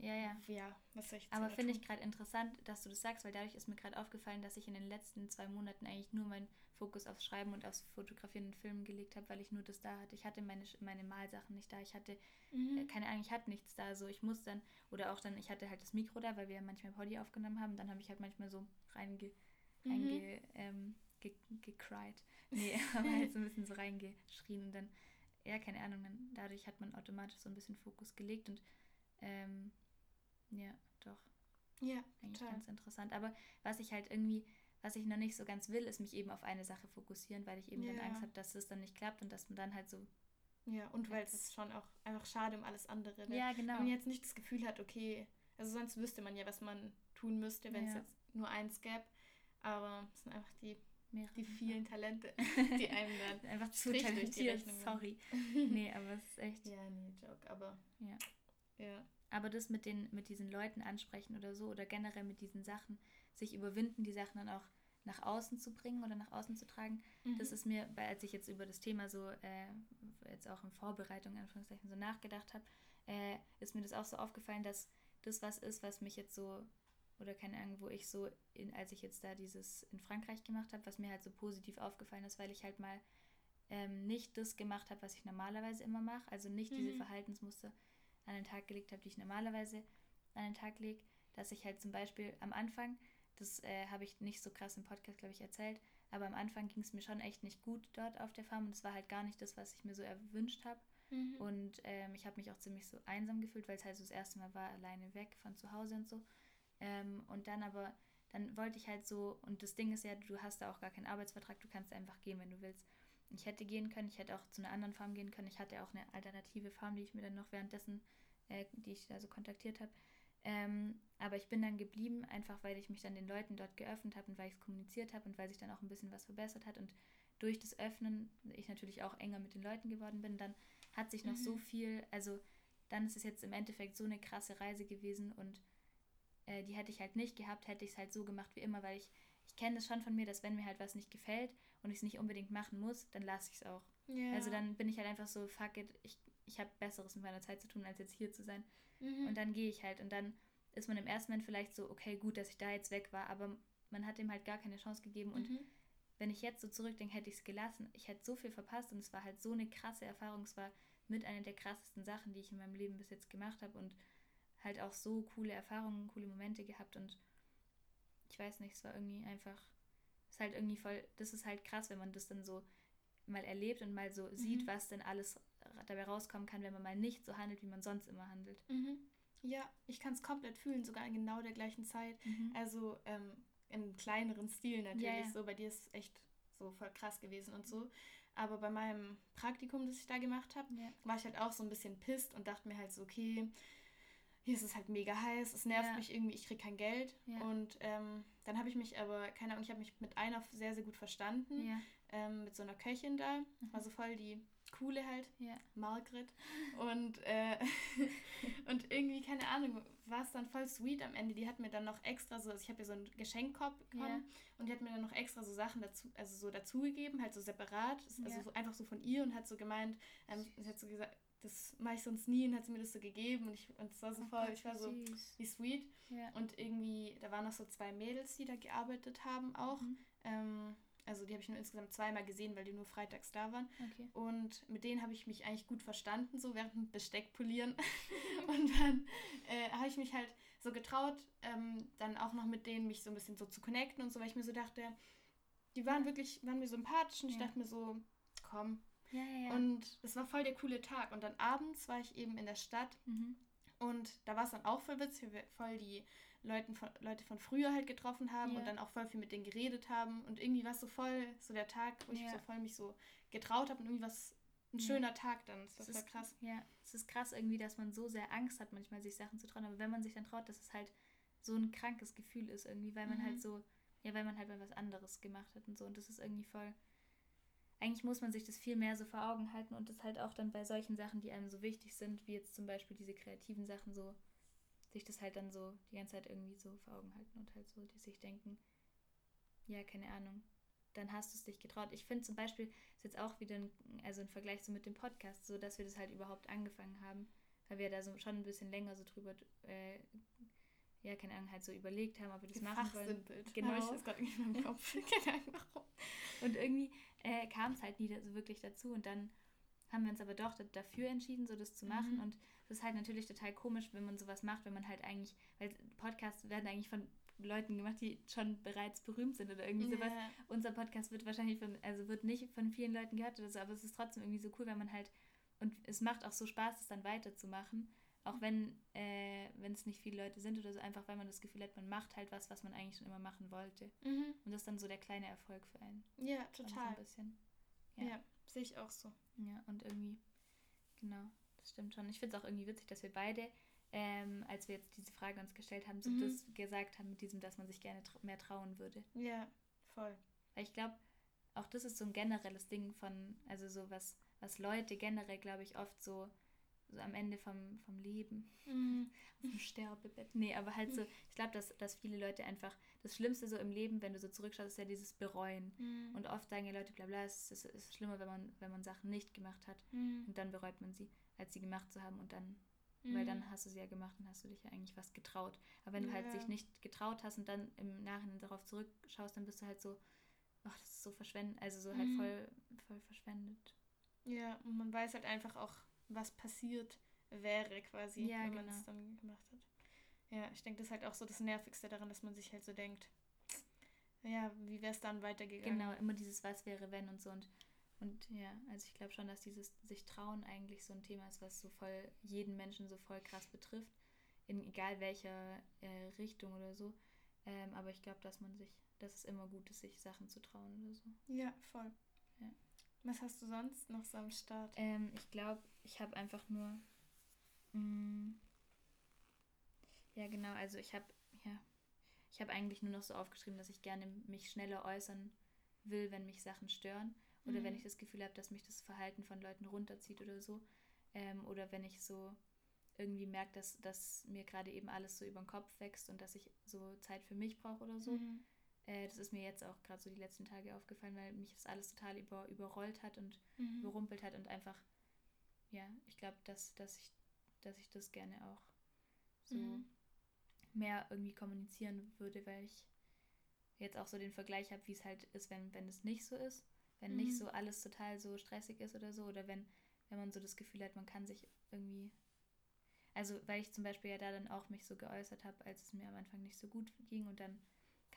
Ja, ja. ja, was soll ich Aber finde ich gerade interessant, dass du das sagst, weil dadurch ist mir gerade aufgefallen, dass ich in den letzten zwei Monaten eigentlich nur meinen Fokus aufs Schreiben und aufs Fotografieren und Filmen gelegt habe, weil ich nur das da hatte. Ich hatte meine, meine Malsachen nicht da. Ich hatte, Mhm. äh, keine Ahnung, ich hatte nichts da. So, ich muss dann, oder auch dann, ich hatte halt das Mikro da, weil wir ja manchmal Poddy aufgenommen haben. Dann habe ich halt manchmal so reinge, Mhm. reinge, ähm, ge, gecried. Nee, aber halt so ein bisschen so reingeschrien und dann, ja, keine Ahnung, dann dadurch hat man automatisch so ein bisschen Fokus gelegt und ähm, ja, doch Ja, eigentlich total. ganz interessant. Aber was ich halt irgendwie, was ich noch nicht so ganz will, ist mich eben auf eine Sache fokussieren, weil ich eben dann Ja. Angst habe, dass das dann nicht klappt und dass man dann halt so. Ja, und weil es schon auch einfach schade um alles andere wird. Ja, genau. Wenn man jetzt nicht das Gefühl hat, okay, also sonst wüsste man ja, was man tun müsste, wenn es Ja. jetzt nur eins gäbe. Aber es sind einfach die Mehrere. Die vielen Talente, die einem dann einfach zu talentiert, sorry. nee, aber es ist echt. Ja, nee, Joke, aber. Ja. Ja. Aber das mit den, mit diesen Leuten ansprechen oder so, oder generell mit diesen Sachen, sich überwinden, die Sachen dann auch nach außen zu bringen oder nach außen zu tragen, mhm. das ist mir, weil als ich jetzt über das Thema so, äh, jetzt auch in Vorbereitung, in Anführungszeichen, so nachgedacht habe, äh, ist mir das auch so aufgefallen, dass das was ist, was mich jetzt so oder keine Ahnung, wo ich so, in, als ich jetzt da dieses in Frankreich gemacht habe, was mir halt so positiv aufgefallen ist, weil ich halt mal ähm, nicht das gemacht habe, was ich normalerweise immer mache, also nicht mhm. diese Verhaltensmuster an den Tag gelegt habe, die ich normalerweise an den Tag lege, dass ich halt zum Beispiel am Anfang, das äh, habe ich nicht so krass im Podcast, glaube ich, erzählt, aber am Anfang ging es mir schon echt nicht gut dort auf der Farm und es war halt gar nicht das, was ich mir so erwünscht habe. Mhm. Und ähm, ich habe mich auch ziemlich so einsam gefühlt, weil es halt so das erste Mal war, alleine weg von zu Hause und so. Ähm, und dann aber, dann wollte ich halt so, und das Ding ist ja, du hast da auch gar keinen Arbeitsvertrag, du kannst einfach gehen, wenn du willst. Ich hätte gehen können, ich hätte auch zu einer anderen Farm gehen können. Ich hatte auch eine alternative Farm, die ich mir dann noch währenddessen, äh, die ich also kontaktiert habe. Ähm, aber ich bin dann geblieben, einfach weil ich mich dann den Leuten dort geöffnet habe und weil ich es kommuniziert habe und weil sich dann auch ein bisschen was verbessert hat. Und durch das Öffnen ich natürlich auch enger mit den Leuten geworden bin, dann hat sich noch mhm. so viel, also dann ist es jetzt im Endeffekt so eine krasse Reise gewesen und äh, die hätte ich halt nicht gehabt, hätte ich es halt so gemacht wie immer, weil ich, ich kenne das schon von mir, dass wenn mir halt was nicht gefällt und ich es nicht unbedingt machen muss, dann lasse ich es auch. Yeah. Also dann bin ich halt einfach so, fuck it, ich, ich habe Besseres mit meiner Zeit zu tun, als jetzt hier zu sein. Mhm. Und dann gehe ich halt und dann ist man im ersten Moment vielleicht so, okay, gut, dass ich da jetzt weg war, aber man hat ihm halt gar keine Chance gegeben und mhm. wenn ich jetzt so zurückdenke, hätte ich es gelassen. Ich hätte so viel verpasst und es war halt so eine krasse Erfahrung. Es war mit einer der krassesten Sachen, die ich in meinem Leben bis jetzt gemacht habe und halt auch so coole Erfahrungen, coole Momente gehabt und ich weiß nicht, es war irgendwie einfach, ist halt irgendwie voll, das ist halt krass, wenn man das dann so mal erlebt und mal so sieht, mhm. was denn alles dabei rauskommen kann, wenn man mal nicht so handelt, wie man sonst immer handelt. Mhm. Ja, ich kann es komplett fühlen, sogar in genau der gleichen Zeit. Mhm. Also ähm, in kleineren Stil natürlich. Ja, ja. So bei dir ist es echt so voll krass gewesen und so. Aber bei meinem Praktikum, das ich da gemacht habe, ja. war ich halt auch so ein bisschen pisst und dachte mir halt so, okay, hier ist es halt mega heiß, es nervt mich irgendwie, ich kriege kein Geld. Und ähm, dann habe ich mich aber, keine Ahnung, ich habe mich mit einer sehr, sehr gut verstanden. Ja. Ähm, mit so einer Köchin da. Mhm. War so voll die coole halt. Margret. Und, äh, und irgendwie, keine Ahnung, war es dann voll sweet am Ende. Die hat mir dann noch extra so, also ich habe ihr so einen Geschenkkorb bekommen und die hat mir dann noch extra so Sachen dazu, also so dazugegeben, halt so separat. Also so, einfach so von ihr und hat so gemeint, ähm, sie hat so gesagt, das mache ich sonst nie und hat sie mir das so gegeben und ich und es war so voll, oh, ich war so wie sweet ja. und irgendwie da waren noch so zwei Mädels, die da gearbeitet haben auch. Mhm. Ähm, also die habe ich nur insgesamt zweimal gesehen, weil die nur freitags da waren. Okay. Und mit denen habe ich mich eigentlich gut verstanden, so während dem Besteck polieren. und dann äh, habe ich mich halt so getraut, ähm, dann auch noch mit denen mich so ein bisschen so zu connecten und so, weil ich mir so dachte, die waren wirklich, waren mir sympathisch und ja. ich dachte mir so, komm, ja, ja, ja. Und es war voll der coole Tag. Und dann abends war ich eben in der Stadt mhm. und da war es dann auch voll witzig, wir voll die Leuten von, Leute von früher halt getroffen haben und dann auch voll viel mit denen geredet haben. Und irgendwie war es so voll so der Tag, wo ich so voll mich so getraut habe und irgendwie was ein schöner Tag dann. Das, das ist krass. Ja, es ist krass irgendwie, dass man so sehr Angst hat, manchmal sich Sachen zu trauen. Aber wenn man sich dann traut, dass es halt so ein krankes Gefühl ist irgendwie, weil man mhm. halt so, ja, weil man halt mal was anderes gemacht hat und so. Und das ist irgendwie voll, eigentlich muss man sich das viel mehr so vor Augen halten und das halt auch dann bei solchen Sachen, die einem so wichtig sind, wie jetzt zum Beispiel diese kreativen Sachen, so sich das halt dann so die ganze Zeit irgendwie so vor Augen halten und halt so, die sich denken, ja, keine Ahnung, dann hast du es dich getraut. Ich finde zum Beispiel, ist jetzt auch wieder ein, also ein Vergleich so mit dem Podcast, so dass wir das halt überhaupt angefangen haben, weil wir da so schon ein bisschen länger so drüber, äh, ja, keine Ahnung, halt so überlegt haben, ob wir das machen wollen. Genau. ich das gerade in meinem Kopf. keine Ahnung warum. Und irgendwie äh, kam es halt nie so wirklich dazu. Und dann haben wir uns aber doch dafür entschieden, so das zu machen. Mhm. Und das ist halt natürlich total komisch, wenn man sowas macht, wenn man halt eigentlich, weil Podcasts werden eigentlich von Leuten gemacht, die schon bereits berühmt sind oder irgendwie sowas. Yeah. Unser Podcast wird wahrscheinlich von, also wird nicht von vielen Leuten gehört oder so, aber es ist trotzdem irgendwie so cool, wenn man halt, und es macht auch so Spaß, es dann weiterzumachen. Auch wenn äh, es nicht viele Leute sind oder so, einfach weil man das Gefühl hat, man macht halt was, was man eigentlich schon immer machen wollte. Mhm. Und das ist dann so der kleine Erfolg für einen. Ja, total. So ein bisschen. Ja, ja sehe ich auch so. Ja, und irgendwie, genau, das stimmt schon. Ich finde es auch irgendwie witzig, dass wir beide, ähm, als wir jetzt diese Frage uns gestellt haben, so mhm. das gesagt haben mit diesem, dass man sich gerne tra mehr trauen würde. Ja, voll. Weil ich glaube, auch das ist so ein generelles Ding von, also so was, was Leute generell, glaube ich, oft so, so am Ende vom, vom Leben, mhm. auf dem Sterbebett. Nee, aber halt so, ich glaube, dass, dass viele Leute einfach, das Schlimmste so im Leben, wenn du so zurückschaust, ist ja dieses Bereuen. Mhm. Und oft sagen ja Leute, bla bla, es ist, es ist schlimmer, wenn man, wenn man Sachen nicht gemacht hat. Mhm. Und dann bereut man sie, als sie gemacht zu haben und dann Mhm. Weil dann hast du sie ja gemacht und hast du dich ja eigentlich was getraut. Aber wenn du halt sich nicht getraut hast und dann im Nachhinein darauf zurückschaust, dann bist du halt so, ach, das ist so verschwendet, also so halt mhm. voll, voll verschwendet. Ja, und man weiß halt einfach auch, was passiert wäre quasi, ja, wenn genau. man es dann gemacht hat. Ja, ich denke, das ist halt auch so das Nervigste daran, dass man sich halt so denkt, ja, wie wäre es dann weitergegangen? Genau, immer dieses Was wäre, wenn und so. Und und ja, also ich glaube schon, dass dieses sich trauen eigentlich so ein Thema ist, was so voll jeden Menschen so voll krass betrifft, in egal welcher äh, Richtung oder so. Ähm, aber ich glaube, dass man sich, dass es immer gut ist, sich Sachen zu trauen oder so. Ja, voll. Ja. Was hast du sonst noch so am Start? Ähm, ich glaube, ich habe einfach nur. Mh, mm, ja, genau, also ich habe, ja, ich habe eigentlich nur noch so aufgeschrieben, dass ich gerne mich schneller äußern will, wenn mich Sachen stören. Oder mhm. wenn ich das Gefühl habe, dass mich das Verhalten von Leuten runterzieht oder so. Ähm, oder wenn ich so irgendwie merke, dass, dass mir gerade eben alles so über den Kopf wächst und dass ich so Zeit für mich brauche oder so. Mhm. Äh, das ist mir jetzt auch gerade so die letzten Tage aufgefallen, weil mich das alles total über, überrollt hat und mhm. überrumpelt hat und einfach, ja, ich glaube, dass, dass, ich, dass ich das gerne auch so mhm. mehr irgendwie kommunizieren würde, weil ich jetzt auch so den Vergleich habe, wie es halt ist, wenn, wenn es nicht so ist wenn mhm. nicht so alles total so stressig ist oder so, oder wenn, wenn man so das Gefühl hat, man kann sich irgendwie. Also, weil ich zum Beispiel ja da dann auch mich so geäußert habe, als es mir am Anfang nicht so gut ging und dann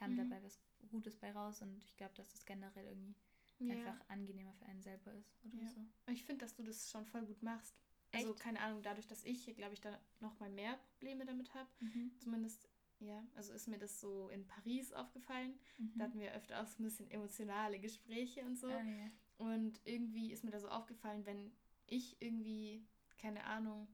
kam mhm. dabei was Gutes bei raus und ich glaube, dass das generell irgendwie ja. einfach angenehmer für einen selber ist oder ja. so. Ich finde, dass du das schon voll gut machst. Also, Echt? Also, keine Ahnung, dadurch, dass ich, glaube ich, da noch mal mehr Probleme damit habe, mhm. zumindest ja, also ist mir das so in Paris aufgefallen. Mhm. Da hatten wir öfter auch so ein bisschen emotionale Gespräche und so. Ah, ja. Und irgendwie ist mir da so aufgefallen, wenn ich irgendwie, keine Ahnung,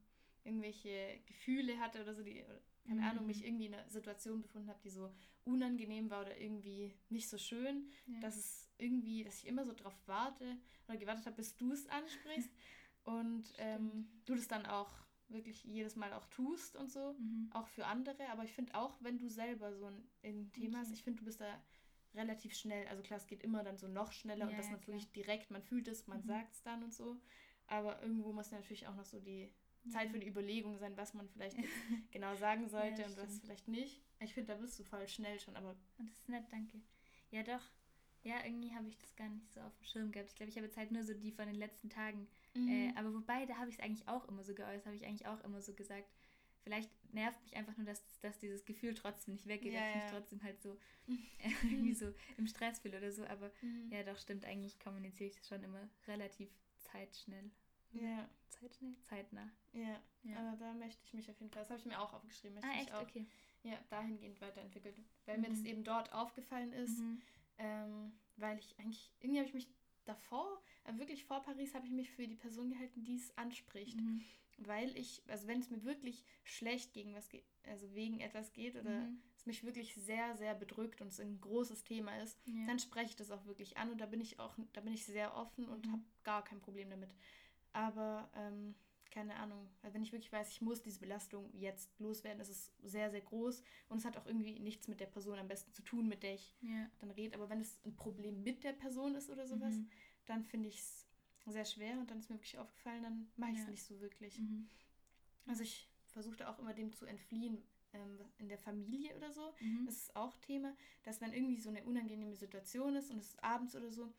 irgendwelche Gefühle hatte oder so, die, keine mhm. Ahnung, mich irgendwie in einer Situation befunden habe, die so unangenehm war oder irgendwie nicht so schön, ja. dass es irgendwie, dass ich immer so drauf warte oder gewartet habe, bis du es ansprichst. und ähm, du das dann auch wirklich jedes Mal auch tust und so, mhm. auch für andere. Aber ich finde auch, wenn du selber so ein, ein Thema okay. hast, ich finde, du bist da relativ schnell. Also klar, es geht immer dann so noch schneller ja, und dass man es wirklich direkt, man fühlt es, man mhm. sagt es dann und so. Aber irgendwo muss natürlich auch noch so die Zeit für die Überlegung sein, was man vielleicht genau sagen sollte ja, und was vielleicht nicht. Ich finde, da bist du voll schnell schon, aber. Und das ist nett, danke. Ja, doch. Ja, irgendwie habe ich das gar nicht so auf dem Schirm gehabt. Ich glaube, ich habe jetzt halt nur so die von den letzten Tagen Mhm. Äh, aber wobei, da habe ich es eigentlich auch immer so geäußert, habe ich eigentlich auch immer so gesagt. Vielleicht nervt mich einfach nur, dass, dass dieses Gefühl trotzdem nicht weggeht, ja, dass ich mich trotzdem halt so äh, irgendwie so im Stress fühle oder so. Aber mhm. ja, doch, stimmt, eigentlich kommuniziere ich das schon immer relativ zeitschnell. Ja. Zeitschnell? Zeitnah. Ja, ja. aber da möchte ich mich auf jeden Fall, das habe ich mir auch aufgeschrieben, möchte ah, echt? Auch, okay. Ja, dahingehend weiterentwickelt. Weil mhm. mir das mhm. eben dort aufgefallen ist, mhm. ähm, weil ich eigentlich, irgendwie habe ich mich davor, äh, wirklich vor Paris, habe ich mich für die Person gehalten, die es anspricht. Mhm. Weil ich, also wenn es mir wirklich schlecht gegen was geht, also wegen etwas geht oder mhm. es mich wirklich sehr, sehr bedrückt und es ein großes Thema ist, ja. dann spreche ich das auch wirklich an und da bin ich auch, da bin ich sehr offen und mhm. habe gar kein Problem damit. Aber ähm, keine Ahnung, also wenn ich wirklich weiß, ich muss diese Belastung jetzt loswerden, ist es sehr, sehr groß und es hat auch irgendwie nichts mit der Person am besten zu tun, mit der ich ja. dann rede. Aber wenn es ein Problem mit der Person ist oder sowas, mhm dann finde ich es sehr schwer und dann ist mir wirklich aufgefallen, dann mache ich es ja. nicht so wirklich. Mhm. Also ich versuchte auch immer dem zu entfliehen, ähm, in der Familie oder so. Mhm. Das ist auch Thema, dass wenn irgendwie so eine unangenehme Situation ist und es ist abends oder so,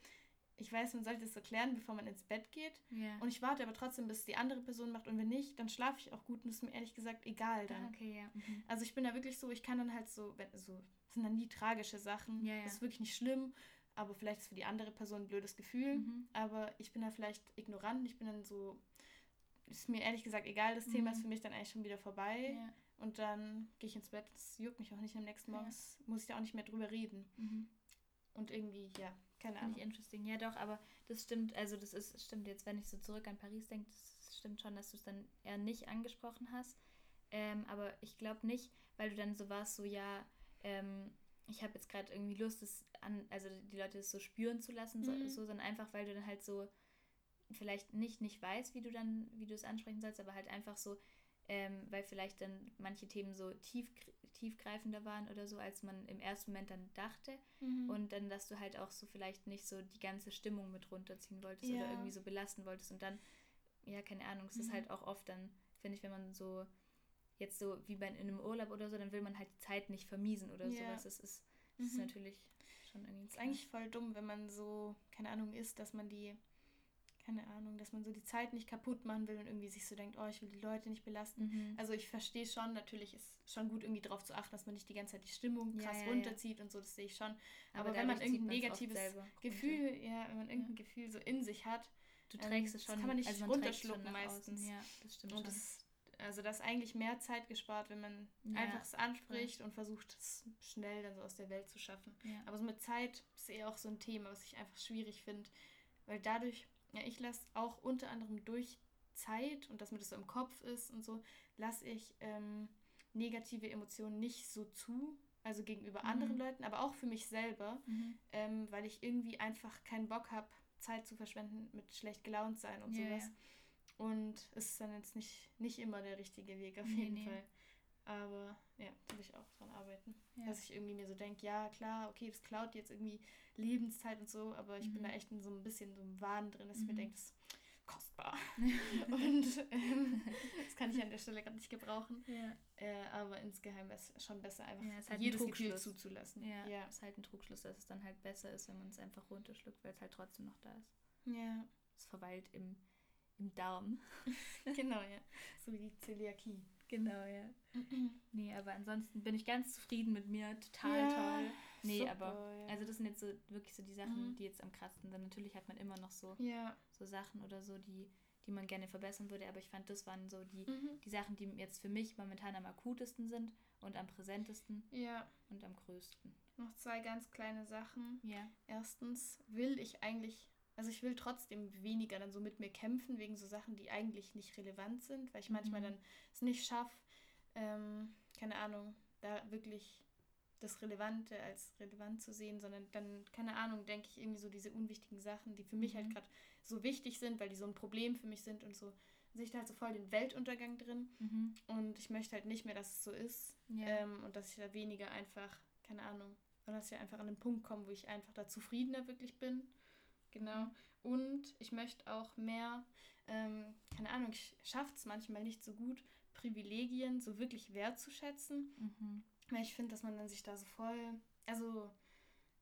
ich weiß, man sollte es so klären, bevor man ins Bett geht. Yeah. Und ich warte aber trotzdem, bis die andere Person macht. Und wenn nicht, dann schlafe ich auch gut und ist mir ehrlich gesagt egal dann. Ah, okay, ja. Mhm. Also ich bin da wirklich so, ich kann dann halt so, wenn, so das sind dann nie tragische Sachen. Ja, ja. Das ist wirklich nicht schlimm aber vielleicht ist für die andere Person ein blödes Gefühl. Mhm. Aber ich bin da vielleicht ignorant. Ich bin dann so, ist mir ehrlich gesagt egal, das mhm. Thema ist für mich dann eigentlich schon wieder vorbei. Ja. Und dann gehe ich ins Bett. Das juckt mich auch nicht am nächsten Morgen. Muss ich da auch nicht mehr drüber reden. Mhm. Und irgendwie, ja, keine Ahnung. Nicht interesting. Ja, doch, aber das stimmt. Also, das ist, stimmt jetzt, wenn ich so zurück an Paris denke, das stimmt schon, dass du es dann eher nicht angesprochen hast. Ähm, aber ich glaube nicht, weil du dann so warst, so, ja, ähm, ich habe jetzt gerade irgendwie Lust, das an, also die Leute das so spüren zu lassen, so, Mhm. so, sondern einfach, weil du dann halt so vielleicht nicht, nicht weißt, wie du dann, wie du es ansprechen sollst, aber halt einfach so, ähm, weil vielleicht dann manche Themen so tief, tiefgreifender waren oder so, als man im ersten Moment dann dachte. Mhm. Und dann, dass du halt auch so vielleicht nicht so die ganze Stimmung mit runterziehen wolltest Ja. oder irgendwie so belasten wolltest. Und dann, ja, keine Ahnung, es ist Mhm. halt auch oft dann, finde ich, wenn man so jetzt so wie bei in einem Urlaub oder so, dann will man halt die Zeit nicht vermiesen oder Ja. sowas. Das ist, ist Mhm. natürlich schon irgendwie. ist eigentlich voll dumm, wenn man so, keine Ahnung, ist, dass man die, keine Ahnung, dass man so die Zeit nicht kaputt machen will und irgendwie sich so denkt, oh, ich will die Leute nicht belasten. Mhm. Also ich verstehe schon, natürlich ist schon gut irgendwie darauf zu achten, dass man nicht die ganze Zeit die Stimmung Ja, krass ja, ja. runterzieht und so, das sehe ich schon. Aber, wenn man irgendein negatives runter. Gefühl, ja, wenn man irgendein Gefühl so in sich hat, Du ähm, trägst es das schon. kann man nicht also man runterschlucken schon meistens. Außen. Ja, das stimmt und schon. das, also das ist eigentlich mehr Zeit gespart, wenn man Ja, einfach es anspricht und versucht, es schnell dann so aus der Welt zu schaffen. ja. Aber so mit Zeit ist eher auch so ein Thema, was ich einfach schwierig finde, weil dadurch, ja, ich lasse auch unter anderem durch Zeit und dass mir das so im Kopf ist und so, lasse ich ähm, negative Emotionen nicht so zu, also gegenüber Mhm. anderen Leuten, aber auch für mich selber, Mhm. ähm, weil ich irgendwie einfach keinen Bock habe, Zeit zu verschwenden mit schlecht gelaunt sein und Ja, sowas. Und es ist dann jetzt nicht, nicht immer der richtige Weg auf Nee, jeden nee. Fall. Aber ja, da will ich auch dran arbeiten. Ja. Dass ich irgendwie mir so denke, ja klar, okay, das klaut jetzt irgendwie Lebenszeit und so, aber ich bin Mhm. da echt in so ein bisschen so einem Wahn drin, dass ich mir Mhm. denke, das ist kostbar. und ähm, das kann ich an der Stelle gerade nicht gebrauchen. Ja. Äh, aber insgeheim ist es schon besser, einfach Ja, halt ein jedes Gefühl Trugschluss. zuzulassen. Ja, ja. ist halt ein Trugschluss, dass es dann halt besser ist, wenn man es einfach runterschluckt, weil es halt trotzdem noch da ist. ja. Es verweilt im, im Darm. genau, ja. So wie die Zöliakie. Genau, ja. Nee, aber ansonsten bin ich ganz zufrieden mit mir. Total Ja, toll. Nee, super, aber ja. also das sind jetzt so wirklich so die Sachen, Mhm. die jetzt am krassesten sind. Natürlich hat man immer noch so, Ja. so Sachen oder so, die, die man gerne verbessern würde, aber ich fand, das waren so die, Mhm. die Sachen, die jetzt für mich momentan am akutesten sind und am präsentesten Ja. und am größten. Noch zwei ganz kleine Sachen. Ja. Erstens will ich eigentlich, also ich will trotzdem weniger dann so mit mir kämpfen, wegen so Sachen, die eigentlich nicht relevant sind, weil ich manchmal Mhm. dann es nicht schaffe, ähm, keine Ahnung, da wirklich das Relevante als relevant zu sehen, sondern dann, keine Ahnung, denke ich irgendwie so diese unwichtigen Sachen, die für mich halt Mhm. gerade so wichtig sind, weil die so ein Problem für mich sind und so, sehe ich da halt so voll den Weltuntergang drin Mhm. und ich möchte halt nicht mehr, dass es so ist Ja. ähm, und dass ich da weniger einfach, keine Ahnung, oder dass ich einfach an den Punkt komme, wo ich einfach da zufriedener wirklich bin. Genau. Und ich möchte auch mehr, ähm, keine Ahnung, ich schaffe es manchmal nicht so gut, Privilegien so wirklich wertzuschätzen, Mhm. weil ich finde, dass man dann sich da so voll, also,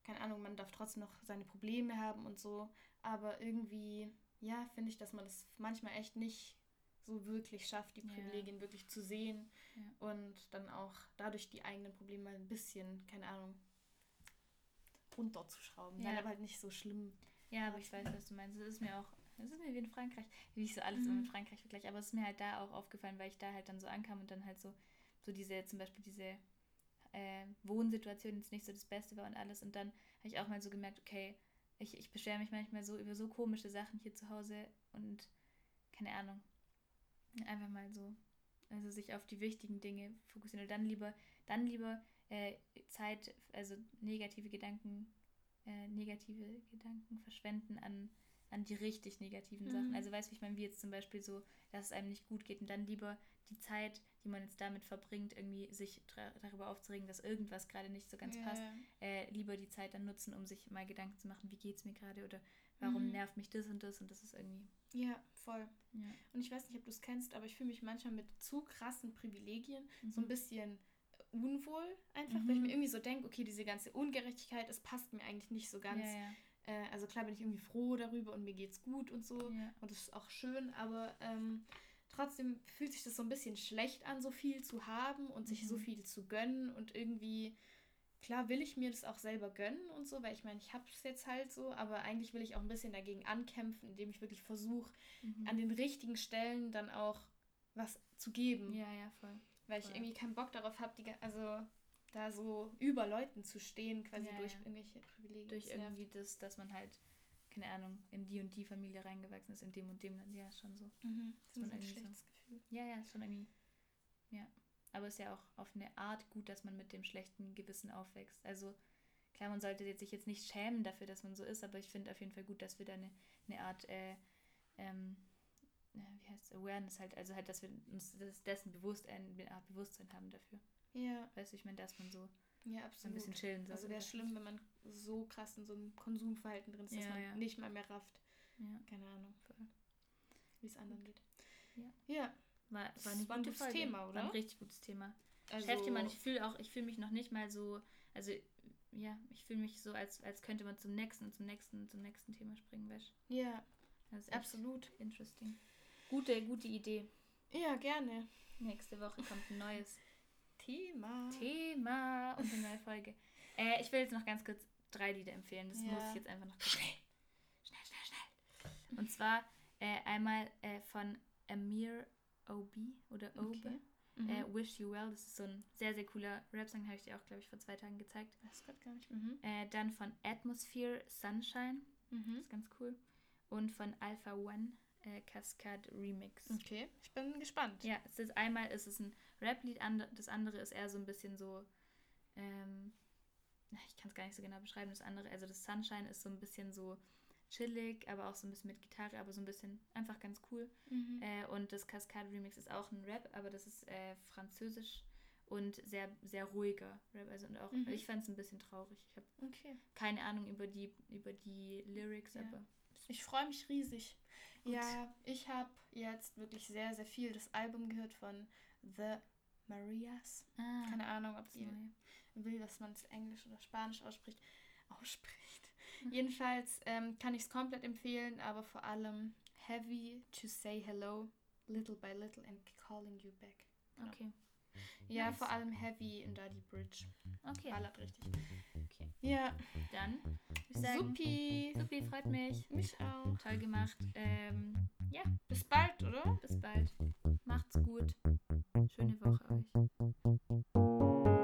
keine Ahnung, man darf trotzdem noch seine Probleme haben und so, aber irgendwie, ja, finde ich, dass man das manchmal echt nicht so wirklich schafft, die Ja. Privilegien wirklich zu sehen Ja. und dann auch dadurch die eigenen Probleme mal ein bisschen, keine Ahnung, runterzuschrauben. Ja. Nein, aber halt nicht so schlimm. Ja, aber ich weiß, was du meinst. Es ist mir auch, es ist mir wie in Frankreich, wie ich so alles Mhm. immer mit Frankreich vergleiche, aber es ist mir halt da auch aufgefallen, weil ich da halt dann so ankam und dann halt so, so diese, zum Beispiel diese äh, Wohnsituation jetzt nicht so das Beste war und alles und dann habe ich auch mal so gemerkt, okay, ich, ich beschwere mich manchmal so über so komische Sachen hier zu Hause und keine Ahnung, einfach mal so, also sich auf die wichtigen Dinge fokussieren und dann lieber, dann lieber äh, Zeit, also negative Gedanken äh, negative Gedanken verschwenden an, an die richtig negativen Sachen. Mhm. Also weißt du, ich meine, wie jetzt zum Beispiel so, dass es einem nicht gut geht und dann lieber die Zeit, die man jetzt damit verbringt, irgendwie sich darüber aufzuregen, dass irgendwas gerade nicht so ganz Ja, passt, äh, lieber die Zeit dann nutzen, um sich mal Gedanken zu machen, wie geht es mir gerade oder warum Mhm. nervt mich das und das und das ist irgendwie, Ja, voll. ja. Und ich weiß nicht, ob du es kennst, aber ich fühle mich manchmal mit zu krassen Privilegien so ein Mhm. bisschen unwohl einfach, weil ich Mhm. mir irgendwie so denke, okay, diese ganze Ungerechtigkeit, es passt mir eigentlich nicht so ganz. Ja, ja. Äh, also klar bin ich irgendwie froh darüber und mir geht's gut und so. Ja. Und das ist auch schön, aber ähm, trotzdem fühlt sich das so ein bisschen schlecht an, so viel zu haben und sich so Mhm. viel zu gönnen und irgendwie, klar will ich mir das auch selber gönnen und so, weil ich meine, ich habe es jetzt halt so, aber eigentlich will ich auch ein bisschen dagegen ankämpfen, indem ich wirklich versuche, Mhm. an den richtigen Stellen dann auch was zu geben, ja, ja, voll. Weil ich irgendwie keinen Bock darauf habe, also da so über Leuten zu stehen, quasi Ja, durch ja. irgendwelche Privilegien. Durch irgendwie das, dass man halt, keine Ahnung, in die und die Familie reingewachsen ist, in dem und dem Land, ja, schon so. Mhm. Das ist man ein irgendwie so- schlechtes Gefühl. Ja, ja, schon irgendwie. Ja. aber es ist ja auch auf eine Art gut, dass man mit dem schlechten Gewissen aufwächst. Also klar, man sollte sich jetzt nicht schämen dafür, dass man so ist, aber ich finde auf jeden Fall gut, dass wir da eine, eine Art, äh, ähm, wie heißt Awareness halt, also halt, dass wir uns dessen bewusst, eine Art Bewusstsein haben dafür. Ja. Weißt du, ich meine, dass man so Ja, so ein absolut. bisschen chillen soll. also wäre schlimm, wenn man so krass in so einem Konsumverhalten drin ist, dass Ja, man ja. nicht mal mehr rafft. Ja, Keine Ahnung, wie es anderen geht. Ja. Ja, war, war war ein gute gutes Folge. Thema, War oder? ein richtig gutes Thema. also, man, ich fühle auch, ich fühle mich noch nicht mal so, also ja, ich fühle mich so, als, als könnte man zum nächsten und zum nächsten und zum nächsten Thema springen, weißt Ja, Das ist echt absolut. Interesting. Gute, gute Idee. Ja, gerne. Nächste Woche kommt ein neues Thema. Thema und eine neue Folge. Äh, ich will jetzt noch ganz kurz drei Lieder empfehlen. Das Ja. muss ich jetzt einfach noch. Schnell, schnell, schnell, schnell. Und zwar äh, einmal äh, von Amir Obi oder Obe. Okay. Mhm. Äh, Wish You Well. Das ist so ein sehr, sehr cooler Rap-Song, habe ich dir auch, glaube ich, vor zwei Tagen gezeigt. das geht gar nicht. Mhm. Äh, dann von Atmosphere Sunshine. Das Mhm. ist ganz cool. Und von Alpha One äh, Cascade Remix. Okay, ich bin gespannt. Ja, es ist einmal ist es ein Rap-Lied, and- das andere ist eher so ein bisschen so, ähm, ich kann es gar nicht so genau beschreiben, das andere, also das Sunshine ist so ein bisschen so chillig, aber auch so ein bisschen mit Gitarre, aber so ein bisschen einfach ganz cool. Mhm. Äh, und das Cascade Remix ist auch ein Rap, aber das ist äh, französisch und sehr, sehr ruhiger Rap. Also und auch, Mhm. ich fand es ein bisschen traurig. Ich habe Okay. keine Ahnung über die, über die Lyrics, Ja. aber Ich freue mich riesig. Gut. Ja, ich habe jetzt wirklich sehr, sehr viel das Album gehört von The Marias. ah, Keine Ahnung, ob die Neue. will, dass man es Englisch oder Spanisch ausspricht. Ausspricht. Jedenfalls ähm, kann ich es komplett empfehlen, aber vor allem Heavy to Say Hello, Little by Little and Calling You Back. Genau. Okay. Ja, Nice. vor allem Heavy in Dirty Bridge. Okay. Ballert richtig. okay. Ja, Dann würde ich sagen, supi. Supi, freut mich. Mich auch. Toll gemacht. Ähm, ja, Bis bald, oder? bis bald. Macht's gut. Schöne Woche euch.